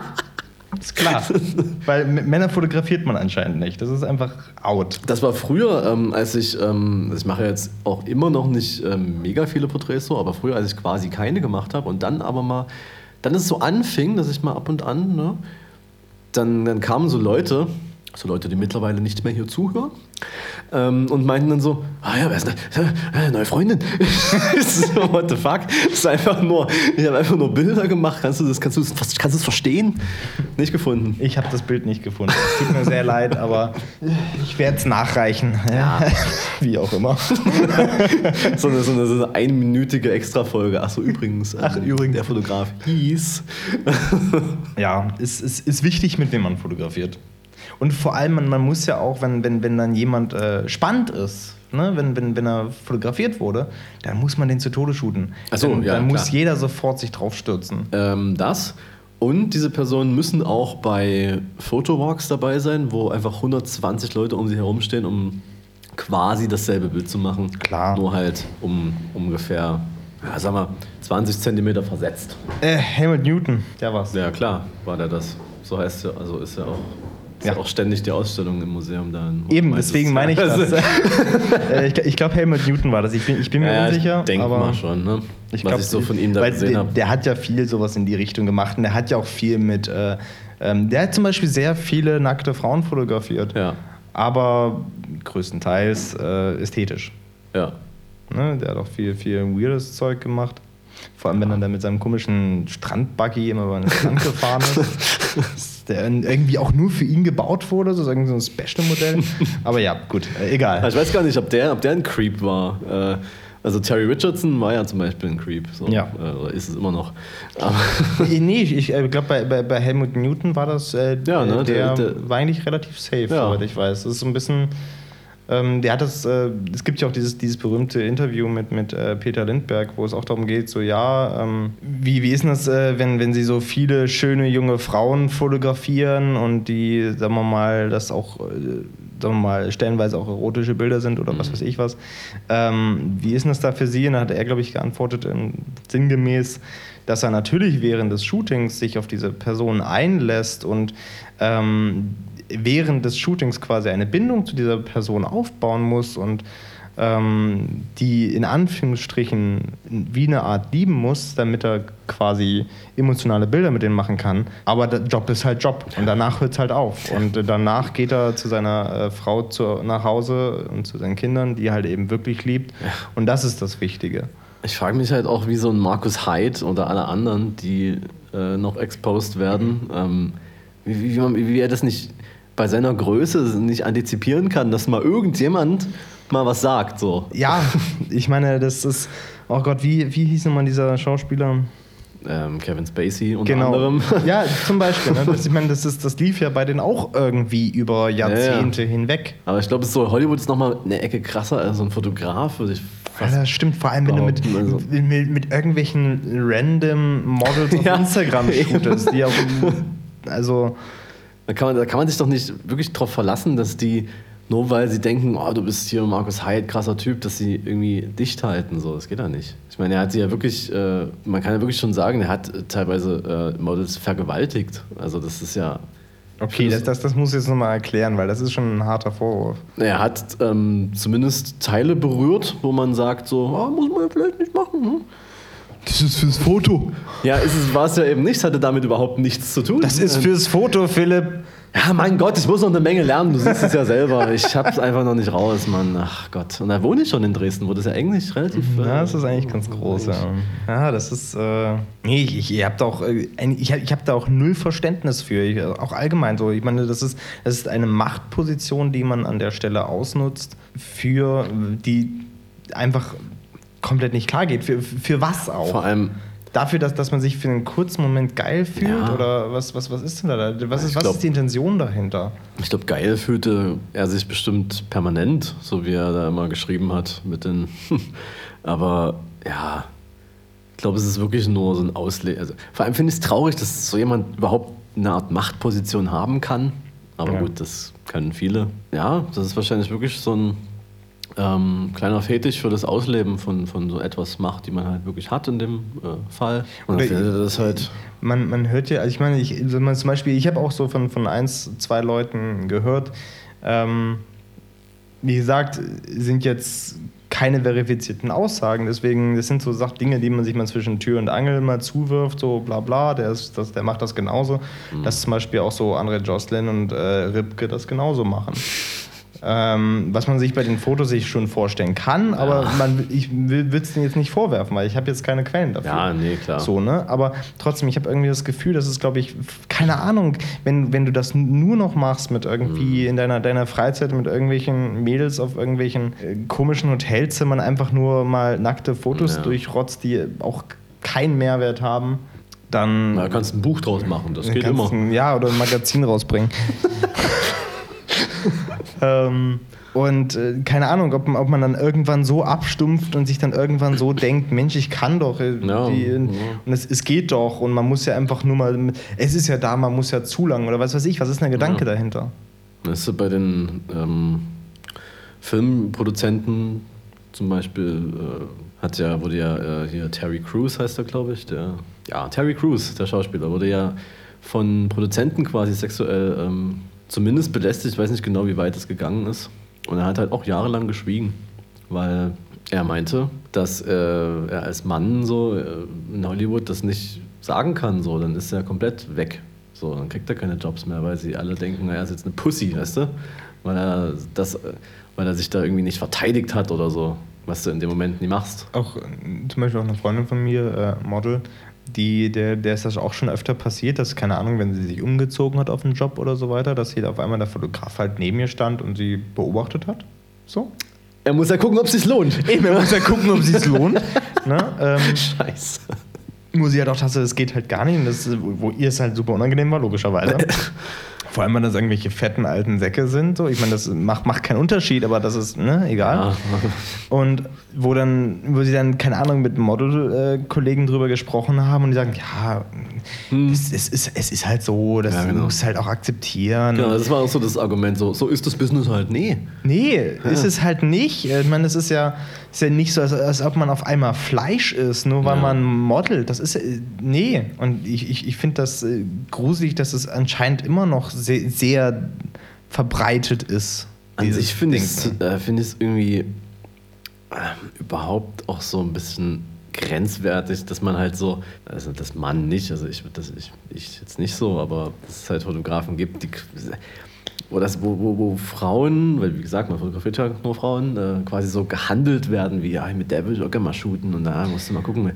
Ist klar. Weil Männer fotografiert man anscheinend nicht. Das ist einfach out. Das war früher, ähm, als ich, ähm, ich mache jetzt auch immer noch nicht ähm, mega viele Porträts so, aber früher, als ich quasi keine gemacht habe und dann aber mal dann ist es so anfing, dass ich mal ab und an, ne, dann, dann kamen so Leute, so Leute, die mittlerweile nicht mehr hier zuhören, ähm, und meinten dann so, ah ja, wer ist äh, neue Freundin? so, what the fuck? Das ist einfach nur, ich habe einfach nur Bilder gemacht. Kannst du das, kannst du das, kannst du das verstehen? Nicht gefunden. Ich habe das Bild nicht gefunden. Tut mir sehr leid, aber ich werde es nachreichen. Ja. Wie auch immer. so, eine, so, eine, so eine einminütige Extrafolge. Ach so, übrigens. Ach, ähm, übrigens. Der Fotograf hieß. ja, es ist, ist wichtig, mit wem man fotografiert. Und vor allem, man, man muss ja auch, wenn, wenn, wenn dann jemand äh, spannend ist, ne? wenn, wenn, wenn er fotografiert wurde, dann muss man den zu Tode shooten. Ach so, dann, ja, dann muss jeder sofort sich draufstürzen. Ähm, das. Und diese Personen müssen auch bei Photowalks dabei sein, wo einfach 120 Leute um sie herumstehen, um quasi dasselbe Bild zu machen. Klar. Nur halt um ungefähr, ja, sag mal, 20 Zentimeter versetzt. Äh, Helmut Newton, der war's. Ja, klar, war der das. So heißt er, also ist er auch ist ja. auch ständig die Ausstellung im Museum da. Eben, deswegen meine ich das. Äh, ich, ich glaube, Helmut Newton war das. Ich bin, ich bin mir ja, unsicher. Ich denke mal schon, ne? Ich Was glaub, ich so von ihm da gesehen habe. Der hat ja viel sowas in die Richtung gemacht und der hat ja auch viel mit. Äh, ähm, der hat zum Beispiel sehr viele nackte Frauen fotografiert. Ja. Aber größtenteils äh, ästhetisch. Ja. Ne? Der hat auch viel, viel weirdes Zeug gemacht. Vor allem, wenn er dann mit seinem komischen Strandbuggy immer über den Strand gefahren ist. Der irgendwie auch nur für ihn gebaut wurde, so so ein Special-Modell. Aber ja, gut, äh, egal. Ich weiß gar nicht, ob der, ob der ein Creep war. Äh, also Terry Richardson war ja zum Beispiel ein Creep. So. Ja. Äh, oder ist es immer noch. Aber nee, ich, ich glaube, bei, bei, bei, Helmut Newton war das, äh, ja, ne, der, der, der, war eigentlich relativ safe, ja. soweit ich weiß. Das ist so ein bisschen ähm, der hat das, äh, es gibt ja auch dieses, dieses berühmte Interview mit, mit äh, Peter Lindberg, wo es auch darum geht, so ja, ähm, wie, wie ist denn das, äh, wenn, wenn sie so viele schöne junge Frauen fotografieren und die, sagen wir mal, das auch, äh, sagen wir mal, stellenweise auch erotische Bilder sind oder mhm. was weiß ich was. Ähm, wie ist denn das da für sie? Und da hat er, glaube ich, geantwortet, sinngemäß, dass er natürlich während des Shootings sich auf diese Person einlässt und ähm, während des Shootings quasi eine Bindung zu dieser Person aufbauen muss und ähm, die in Anführungsstrichen wie eine Art lieben muss, damit er quasi emotionale Bilder mit denen machen kann. Aber der Job ist halt Job und danach hört es halt auf. Und äh, danach geht er zu seiner äh, Frau zu, nach Hause und zu seinen Kindern, die er halt eben wirklich liebt. Und das ist das Wichtige. Ich frage mich halt auch, wie so ein Markus Heid oder alle anderen, die äh, noch exposed werden, ähm, wie, wie, wie er das nicht bei seiner Größe nicht antizipieren kann, dass mal irgendjemand mal was sagt. So. Ja, ich meine, das ist, oh Gott, wie, wie hieß nochmal dieser Schauspieler? Ähm, Kevin Spacey unter Genau. anderem. Ja, zum Beispiel. Ne? Das, ich meine, das, ist, das lief ja bei denen auch irgendwie über Jahrzehnte hinweg. Aber ich glaube, so Hollywood ist nochmal eine Ecke krasser als so ein Fotograf, würde ich Ja, fast. das stimmt, vor allem wenn du mit, also. mit, mit irgendwelchen random Models auf Ja, Instagram shootest, die auch, also, Da kann, man, da kann man sich doch nicht wirklich darauf verlassen, dass die, nur weil sie denken, oh, du bist hier Markus Heid, krasser Typ, dass sie irgendwie dicht halten. So, das geht ja nicht. Ich meine, er hat sie ja wirklich, äh, man kann ja wirklich schon sagen, er hat äh, teilweise äh, Models vergewaltigt. Also das ist ja. okay, das, das, das muss ich jetzt nochmal erklären, weil das ist schon ein harter Vorwurf. Er hat ähm, zumindest Teile berührt, wo man sagt, so, ah, muss man ja vielleicht nicht machen. Hm? Das ist fürs Foto. Ja, ist es, war es ja eben nicht, hatte damit überhaupt nichts zu tun. Das ist fürs Foto, Philipp. Ja, mein Gott, ich muss noch eine Menge lernen. Du siehst es ja selber. Ich hab's einfach noch nicht raus, Mann. Ach Gott. Und da wohne ich schon in Dresden, wo das ja Englisch relativ. Ja, äh, das ist eigentlich ganz groß. Ja, ja das ist. Äh, nee, ich, ich, ihr habt auch, äh, ich, hab- ich habe da auch null Verständnis für. Ich, auch allgemein so. Ich meine, das ist, das ist eine Machtposition, die man an der Stelle ausnutzt, für die einfach komplett nicht klar geht. Für, für was auch? Vor allem, Dafür, dass, dass man sich für einen kurzen Moment geil fühlt? Ja. Oder was, was, was ist denn da? Was, ist, was glaub- ist die Intention dahinter? ich glaube, geil fühlte er sich bestimmt permanent, so wie er da immer geschrieben hat mit den. Aber ja, ich glaube, es ist wirklich nur so ein Ausleg. Also, vor allem finde ich es traurig, dass so jemand überhaupt eine Art Machtposition haben kann. Aber Ja. gut, das können viele. Ja, das ist wahrscheinlich wirklich so ein ähm, kleiner Fetisch für das Ausleben von, von so etwas Macht, die man halt wirklich hat in dem äh, Fall. Und das halt. Man, man hört ja, also ich meine, ich, wenn man zum Beispiel, ich habe auch so von, von eins, zwei Leuten gehört, ähm, wie gesagt, sind jetzt keine verifizierten Aussagen, deswegen, das sind so Sach Dinge, die man sich mal zwischen Tür und Angel mal zuwirft, so bla bla, der, ist, das, der macht das genauso, dass zum Beispiel auch so André Jocelyn und äh, Ripke das genauso machen. Ähm, was man sich bei den Fotos sich schon vorstellen kann, aber man, ich will es denen jetzt nicht vorwerfen, weil ich habe jetzt keine Quellen dafür. Ja, nee, klar. So, ne? Aber trotzdem, ich habe irgendwie das Gefühl, dass es, glaube ich, keine Ahnung, wenn, wenn du das nur noch machst mit irgendwie Mhm. in deiner, deiner Freizeit mit irgendwelchen Mädels auf irgendwelchen äh, komischen Hotelzimmern einfach nur mal nackte Fotos Ja. durchrotzt, die auch keinen Mehrwert haben, dann. Da kannst du ein Buch draus machen, das geht immer. ein- ja, oder ein Magazin rausbringen. ähm, und äh, keine Ahnung, ob, ob man dann irgendwann so abstumpft und sich dann irgendwann so denkt, Mensch, ich kann doch. äh, Ja, die, ja. Und es, es geht doch und man muss ja einfach nur mal, es ist ja da, man muss ja zulangen oder was weiß ich, was ist denn der Gedanke Ja. dahinter? Weißt du, bei den ähm, Filmproduzenten zum Beispiel äh, hat ja, wurde ja äh, hier Terry Crews heißt er, glaube ich, der ja, Terry Crews, der Schauspieler, wurde ja von Produzenten quasi sexuell ähm, zumindest belästigt, ich weiß nicht genau, wie weit es gegangen ist. Und er hat halt auch jahrelang geschwiegen, weil er meinte, dass äh, er als Mann so äh, in Hollywood das nicht sagen kann, so, dann ist er komplett weg. So, dann kriegt er keine Jobs mehr, weil sie alle denken, er ist jetzt eine Pussy, weißt du? Weil er, das, weil er sich da irgendwie nicht verteidigt hat oder so, was du in dem Moment nie machst. Auch äh, zum Beispiel auch eine Freundin von mir, äh, Model, die, der, der ist das auch schon öfter passiert, dass, keine Ahnung, wenn sie sich umgezogen hat auf einen Job oder so weiter, dass hier auf einmal der Fotograf halt neben ihr stand und sie beobachtet hat. So. Er muss ja gucken, ob es sich lohnt. Eben, man muss ja gucken, ob sie es lohnt. ne? ähm, Scheiße. nur sie hat auch Tasse, das geht halt gar nicht. Und das, wo ihr es halt super unangenehm war, logischerweise. Vor allem, wenn das irgendwelche fetten alten Säcke sind. So. Ich meine, das macht, macht keinen Unterschied, aber das ist, ne, egal. Ja. Und wo dann, wo sie dann, keine Ahnung, mit Model-Kollegen drüber gesprochen haben und die sagen, ja, es, es, ist, es ist halt so, das Hm. Ja, genau. musst halt auch akzeptieren. Genau, das war auch so das Argument, so, so ist das Business halt. Nee. Nee, ist es halt nicht. Ich meine, es ist ja, ist ja nicht so, als, als ob man auf einmal Fleisch ist, nur weil Ja. man modelt. Das ist, nee. Und ich, ich, ich finde das äh, gruselig, dass es anscheinend immer noch sehr, sehr verbreitet ist. An sich finde ich es Denken. äh, find irgendwie äh, überhaupt auch so ein bisschen grenzwertig, dass man halt so, also das Mann nicht, also ich, das, ich, ich jetzt nicht so, aber dass es halt Fotografen gibt, die wo, das, wo, wo, wo Frauen, weil wie gesagt, man fotografiert ja nur Frauen, äh, quasi so gehandelt werden, wie, ja, mit der will ich auch gerne mal shooten und da musst du mal gucken.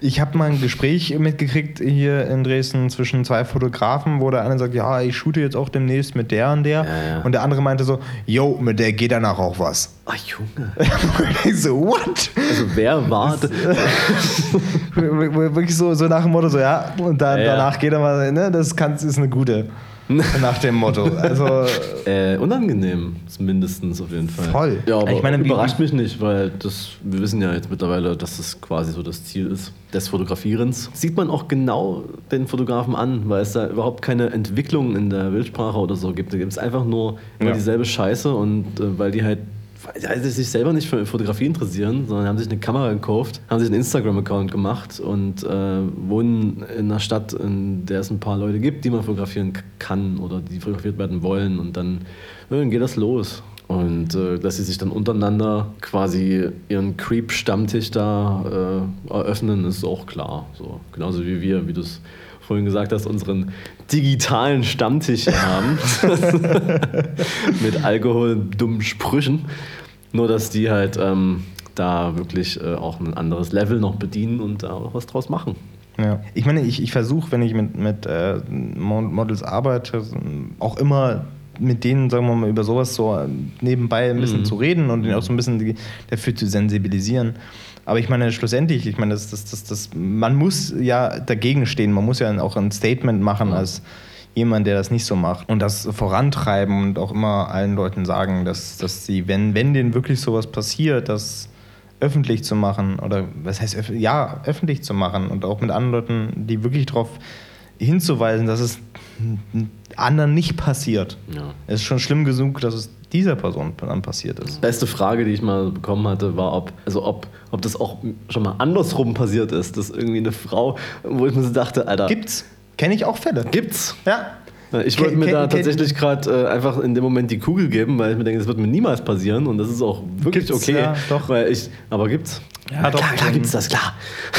Ich habe mal ein Gespräch mitgekriegt hier in Dresden zwischen zwei Fotografen, wo der eine sagt, ja, ich shoote jetzt auch demnächst mit der und der. Ja, ja. Und der andere meinte so, yo, mit der geht danach auch was. Ach Junge. ich so, what? Also wer war das? Wirklich so, so nach dem Motto, so, ja, und dann, ja. danach geht er mal, ne, das kann, ist eine gute. nach dem Motto. Also, Äh, unangenehm, mindestens auf jeden Fall. Voll. Ja, aber Ich meine, überrascht mich nicht, weil das, wir wissen ja jetzt mittlerweile, dass das quasi so das Ziel ist des Fotografierens. Sieht man auch genau den Fotografen an, weil es da überhaupt keine Entwicklung in der Bildsprache oder so gibt. Da gibt es einfach nur immer Ja. dieselbe Scheiße und äh, weil die halt weil sie sich selber nicht für Fotografie interessieren, sondern haben sich eine Kamera gekauft, haben sich einen Instagram-Account gemacht und äh, wohnen in einer Stadt, in der es ein paar Leute gibt, die man fotografieren kann oder die fotografiert werden wollen und dann, dann geht das los. Und äh, dass sie sich dann untereinander quasi ihren Creep-Stammtisch da äh, eröffnen, ist auch klar. So, genauso wie wir, wie du es vorhin gesagt hast, unseren digitalen Stammtisch haben. Mit Alkohol, dummen Sprüchen. Nur, dass die halt ähm, da wirklich äh, auch ein anderes Level noch bedienen und da auch was draus machen. Ja. Ich meine, ich, ich versuche, wenn ich mit, mit äh, Mo- Models arbeite, auch immer mit denen, sagen wir mal, über sowas so äh, nebenbei ein bisschen Mhm. zu reden und ihnen auch so ein bisschen die, dafür zu sensibilisieren. Aber ich meine, schlussendlich, ich meine, das, das, das, das, man muss ja dagegen stehen, man muss ja auch ein Statement machen als jemand, der das nicht so macht und das vorantreiben und auch immer allen Leuten sagen, dass, dass sie, wenn, wenn denen wirklich sowas passiert, das öffentlich zu machen oder was heißt öff ja öffentlich zu machen und auch mit anderen Leuten, die wirklich darauf hinzuweisen, dass es anderen nicht passiert. Ja. Es ist schon schlimm genug, dass es dieser Person dann passiert ist. Beste Frage, die ich mal bekommen hatte, war, ob, also ob, ob das auch schon mal andersrum passiert ist, dass irgendwie eine Frau, wo ich mir so dachte, Alter, Gibt's? Kenne ich auch Fälle. gibt's? Ja. Ich wollte mir ken- da tatsächlich gerade äh, einfach in dem Moment die Kugel geben, weil ich mir denke, das wird mir niemals passieren und das ist auch wirklich Gibt's, okay. ja, doch. Weil ich, aber gibt's? Ja, doch. Klar, klar gibt's das, klar.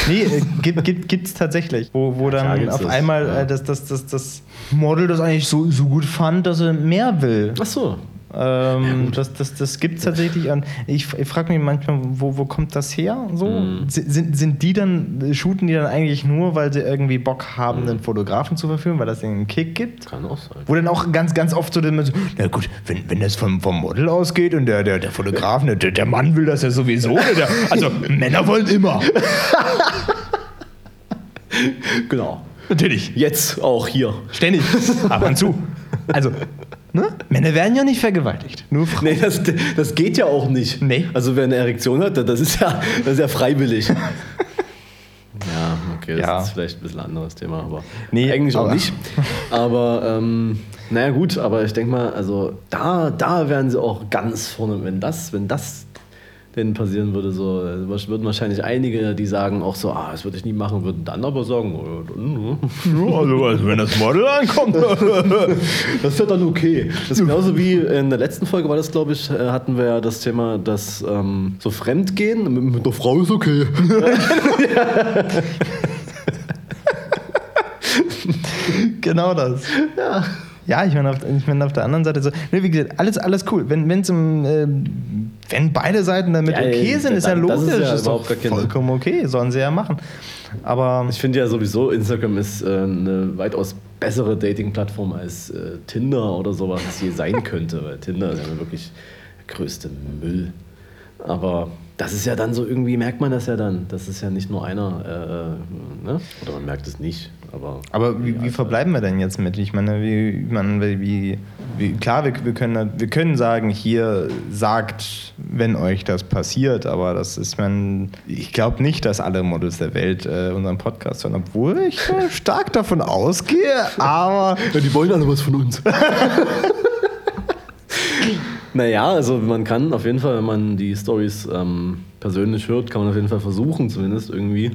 Nee, äh, gibt, gibt, gibt's tatsächlich. Wo, wo klar dann auf das, einmal ja. äh, das, das, das, das Model das eigentlich so, so gut fand, dass er mehr will. Ach so. Ähm, das das, das gibt es tatsächlich. Und ich, ich frage mich manchmal, wo, wo kommt das her? So? Si- Sind, sind die dann, shooten die dann eigentlich nur, weil sie irgendwie Bock haben, einen Fotografen zu verführen, weil das ihnen einen Kick gibt? Kann auch sein. Wo dann auch ganz, ganz oft so, so na gut, wenn, wenn das vom, vom Model ausgeht und der, der, der Fotograf, ne, der, der Mann will das ja sowieso. ne, Der, also Männer wollen immer. Genau. Natürlich. Jetzt auch hier. Ständig. Ab und zu. Also, ne? Männer werden ja nicht vergewaltigt. Nur Frauen. Nee, das, das geht ja auch nicht. Nee. Also wer eine Erektion hat, das ist ja, das ist ja freiwillig. ja, okay, das Ja. ist vielleicht ein bisschen ein anderes Thema, aber Nee, eigentlich auch aber- nicht. Aber ähm, naja gut, aber ich denke mal, also da, da wären sie auch ganz vorne, wenn das, wenn das denen passieren würde, so äh, würden wahrscheinlich einige, die sagen auch so, ah, das würde ich nie machen, würden dann aber sagen, ja, dann, ne? Ja, also, also wenn das Model ankommt. Das ist ja dann okay. Das ist genauso wie in der letzten Folge war das, glaube ich, äh, hatten wir ja das Thema, dass ähm, so Fremdgehen mit, mit der Frau ist okay. genau das. Ja. Ja, ich meine, auf, ich meine auf der anderen Seite so, ne, wie gesagt, alles, alles cool. Wenn, wenn's im, äh, wenn beide Seiten damit Ja, okay sind, ist ja das logisch. ist ja ist doch vollkommen okay, sollen sie ja machen. Aber Ich finde ja sowieso, Instagram ist äh, eine weitaus bessere Dating-Plattform als äh, Tinder oder sowas, es je sein könnte, weil Tinder ist ja wirklich der größte Müll. Aber das ist ja dann so, irgendwie merkt man das ja dann. Das ist ja nicht nur einer, äh, ne? oder man merkt es nicht. Aber, Aber wie, wie verbleiben wir denn jetzt mit? Ich meine, wie, man, wie, wie, klar, wir, wir, können, wir können sagen, hier sagt, wenn euch das passiert, aber das ist, man, ich glaube nicht, dass alle Models der Welt äh, unseren Podcast hören, obwohl ich äh, stark davon ausgehe, aber Ja, die wollen alle was von uns. naja, also man kann auf jeden Fall, wenn man die Stories ähm, persönlich hört, kann man auf jeden Fall versuchen, zumindest irgendwie.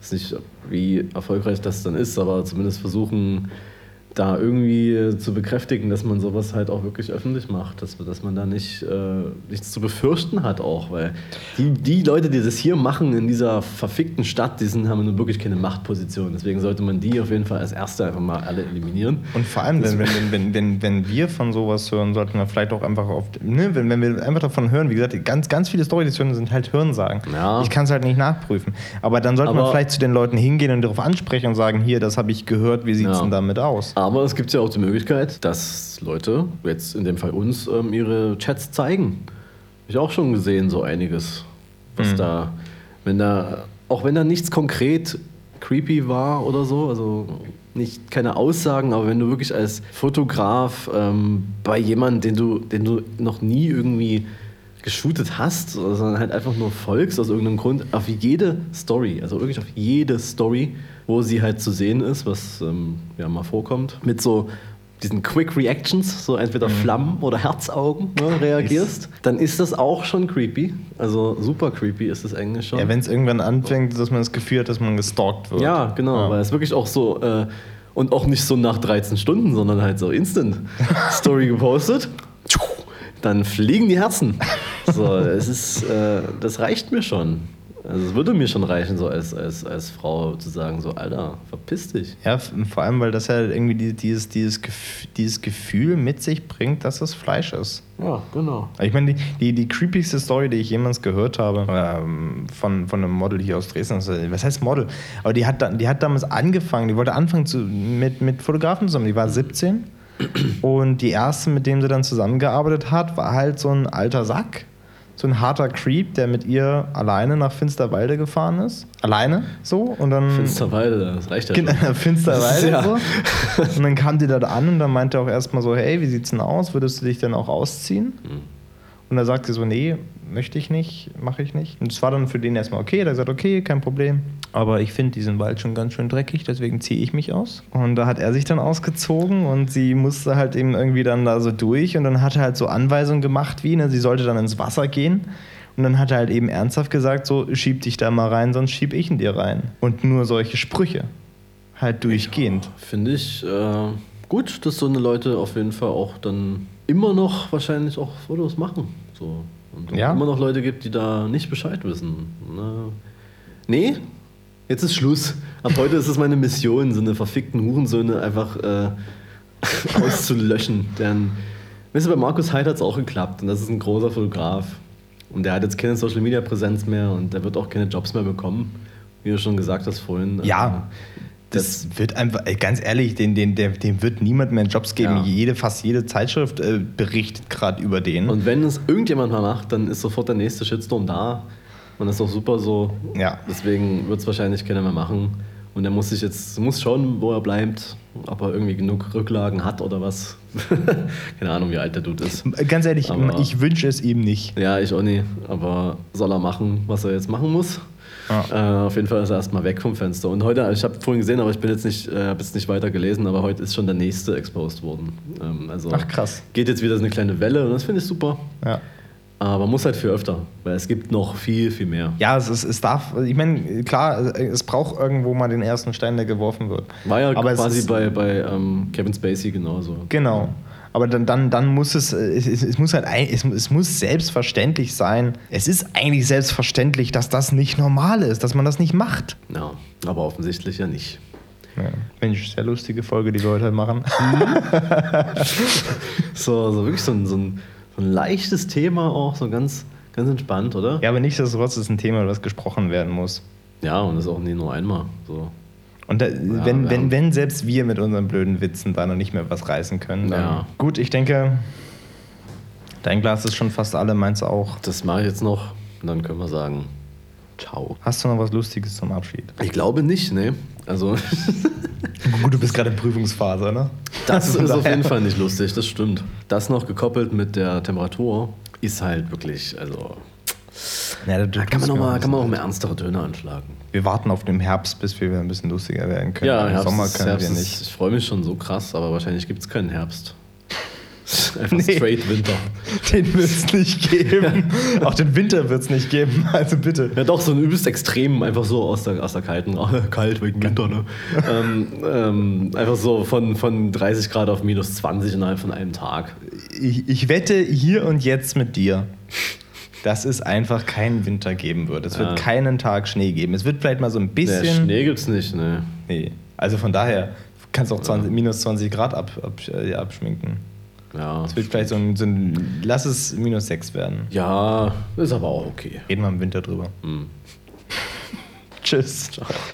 Weiß nicht, wie erfolgreich das dann ist, aber zumindest versuchen, da irgendwie äh, zu bekräftigen, dass man sowas halt auch wirklich öffentlich macht, dass, dass man da nicht, äh, nichts zu befürchten hat auch, weil die, die Leute, die das hier machen in dieser verfickten Stadt, die sind, haben nun wirklich keine Machtposition. Deswegen sollte man die auf jeden Fall als Erste einfach mal alle eliminieren. Und vor allem, wenn, wenn, wenn, wenn, wenn wir von sowas hören, sollten wir vielleicht auch einfach auf, ne, wenn, wenn wir einfach davon hören, wie gesagt, ganz, ganz viele Story-Editionen sind halt Hörensagen. Ja. Ich kann es halt nicht nachprüfen. Aber dann sollte man vielleicht zu den Leuten hingehen und darauf ansprechen und sagen, hier, das habe ich gehört, wie sieht es Ja. denn damit aus? Aber es gibt ja auch die Möglichkeit, dass Leute, jetzt in dem Fall uns, ähm, ihre Chats zeigen. Hab ich auch schon gesehen, so einiges. Was da, wenn da, auch wenn da nichts konkret creepy war oder so, also nicht keine Aussagen, aber wenn du wirklich als Fotograf ähm, bei jemandem, den du, den du noch nie irgendwie geshootet hast, sondern halt einfach nur folgst aus irgendeinem Grund, auf jede Story, also wirklich auf jede Story, wo sie halt zu sehen ist, was ähm, ja mal vorkommt, mit so diesen Quick Reactions, so entweder Flammen oder Herzaugen ne, reagierst, dann ist das auch schon creepy. Also super creepy ist es eigentlich schon. Ja, wenn es irgendwann anfängt, dass man das Gefühl hat, dass man gestalkt wird. Ja, genau, Ja. weil es wirklich auch so äh, und auch nicht so nach 13 Stunden, sondern halt so instant Story gepostet. Dann fliegen die Herzen. So, es ist, äh, das reicht mir schon. Also es würde mir schon reichen, so als, als, als Frau zu sagen, so Alter, verpiss dich. Ja, vor allem, weil das ja irgendwie die- dieses, dieses, dieses Gefühl mit sich bringt, dass es Fleisch ist. Ja, genau. Ich meine, die, die, die creepigste Story, die ich jemals gehört habe, ähm, von, von einem Model hier aus Dresden, was heißt Model? Aber die hat, die hat damals angefangen, die wollte anfangen zu, mit, mit Fotografen zusammen, die war 17 und die erste, mit dem sie dann zusammengearbeitet hat, war halt so ein alter Sack. So ein harter Creep, der mit ihr alleine nach Finsterwalde gefahren ist. Alleine so. Und dann Finsterwalde, das reicht ja Genau. Finsterwalde Ja. so. Und dann kam die dort an und dann meinte er auch erstmal so, hey, wie sieht's denn aus? Würdest du dich denn auch ausziehen? Mhm. Und er sagte so, nee, möchte ich nicht, mache ich nicht. Und es war dann für den erstmal okay. Er hat gesagt, okay, kein Problem. Aber ich finde diesen Wald schon ganz schön dreckig, deswegen ziehe ich mich aus. Und da hat er sich dann ausgezogen und sie musste halt eben irgendwie dann da so durch und dann hat er halt so Anweisungen gemacht wie, ne, sie sollte dann ins Wasser gehen. Und dann hat er halt eben ernsthaft gesagt, so schieb dich da mal rein, sonst schieb ich in dir rein. Und nur solche Sprüche. Halt durchgehend. Finde ich äh, gut, dass so eine Leute auf jeden Fall auch dann immer noch wahrscheinlich auch Fotos machen. So. Und Ja. immer noch Leute gibt, die da nicht Bescheid wissen. Ne? Nee, jetzt ist Schluss. Ab heute ist es meine Mission, so eine verfickten Hurensöhne einfach äh, auszulöschen. Denn, weißt du, bei Markus Heid hat es auch geklappt und das ist ein großer Fotograf. Und der hat jetzt keine Social Media Präsenz mehr und der wird auch keine Jobs mehr bekommen, wie du schon gesagt hast vorhin. Ja, das wird einfach, ganz ehrlich, den, den, dem wird niemand mehr Jobs geben. Ja. Jede, fast jede Zeitschrift äh, berichtet gerade über den. Und wenn es irgendjemand mal macht, dann ist sofort der nächste Shitstorm da. Und das ist auch super so. Ja. Deswegen wird es wahrscheinlich keiner mehr machen. Und er muss sich jetzt, muss schauen, wo er bleibt, ob er irgendwie genug Rücklagen hat oder was. Keine Ahnung, wie alt der Dude ist. ganz ehrlich, Aber- ich wünsche es ihm nicht. Ja, ich auch nicht. Aber soll er machen, was er jetzt machen muss? Ja. Äh, auf jeden Fall ist er erstmal weg vom Fenster. Und heute, ich habe vorhin gesehen, aber ich bin jetzt nicht, äh, habe jetzt nicht weiter gelesen, aber heute ist schon der nächste exposed worden. Ähm, also Ach, krass. Geht jetzt wieder so eine kleine Welle und das finde ich super. Ja. Aber muss halt für öfter, weil es gibt noch viel, viel mehr. Ja, es, ist, es darf, ich meine, klar, es braucht irgendwo mal den ersten Stein, der geworfen wird. War ja Aber quasi bei, bei ähm, Kevin Spacey genauso. Genau. Aber dann, dann, dann muss es, äh, es, es, muss halt, es, es muss selbstverständlich sein. Es ist eigentlich selbstverständlich, dass das nicht normal ist, dass man das nicht macht. Ja, aber offensichtlich ja nicht. Ja. Mensch, sehr lustige Folge, die wir heute machen. So, so wirklich so ein, so, ein, so ein leichtes Thema auch, so ganz, ganz entspannt, oder? Ja, aber nichtsdestotrotz ist es ein Thema, über das gesprochen werden muss. Ja, und das auch nie nur einmal. So. Und da, wir wenn, haben- wenn, wenn selbst wir mit unseren blöden Witzen da noch nicht mehr was reißen können, dann. Ja. Gut, ich denke, dein Glas ist schon fast alle, meins auch. Das mache ich jetzt noch und dann können wir sagen, ciao. Hast du noch was Lustiges zum Abschied? Ich glaube nicht, ne? Also, Gut, du bist gerade in Prüfungsphase, ne? das ist auf jeden Fall nicht lustig, das stimmt. Das noch gekoppelt mit der Temperatur ist halt wirklich, also, Ja, da, da kann man, noch mal, kann man auch mehr ernstere Töne anschlagen. Wir warten auf den Herbst, bis wir wieder ein bisschen lustiger werden können. Ja, Im Herbst, Sommer ist- können Herbst wir ist- nicht. Ich freue mich schon so krass, aber wahrscheinlich gibt es keinen Herbst. Einfach Nee. straight Winter. Den wird es nicht geben. Auch den Winter wird es nicht geben. Also bitte. Ja, doch, so ein übelst Extrem, einfach so aus der, aus der kalten, kalt wegen Winter, ne? ähm, ähm, einfach so von, von 30 Grad auf minus 20 innerhalb von einem Tag. Ich, ich wette hier und jetzt mit dir, dass es einfach keinen Winter geben wird. Es wird Ja. keinen Tag Schnee geben. Es wird vielleicht mal so ein bisschen. Schnee gibt's nicht, ne? Nee. Also von daher kannst du auch 20, minus 20 Grad ab, ab, äh, abschminken. Ja. Es wird vielleicht so ein, so ein. Lass es minus 6 werden. Ja, ist aber auch okay. Reden wir im Winter drüber. Hm. Tschüss.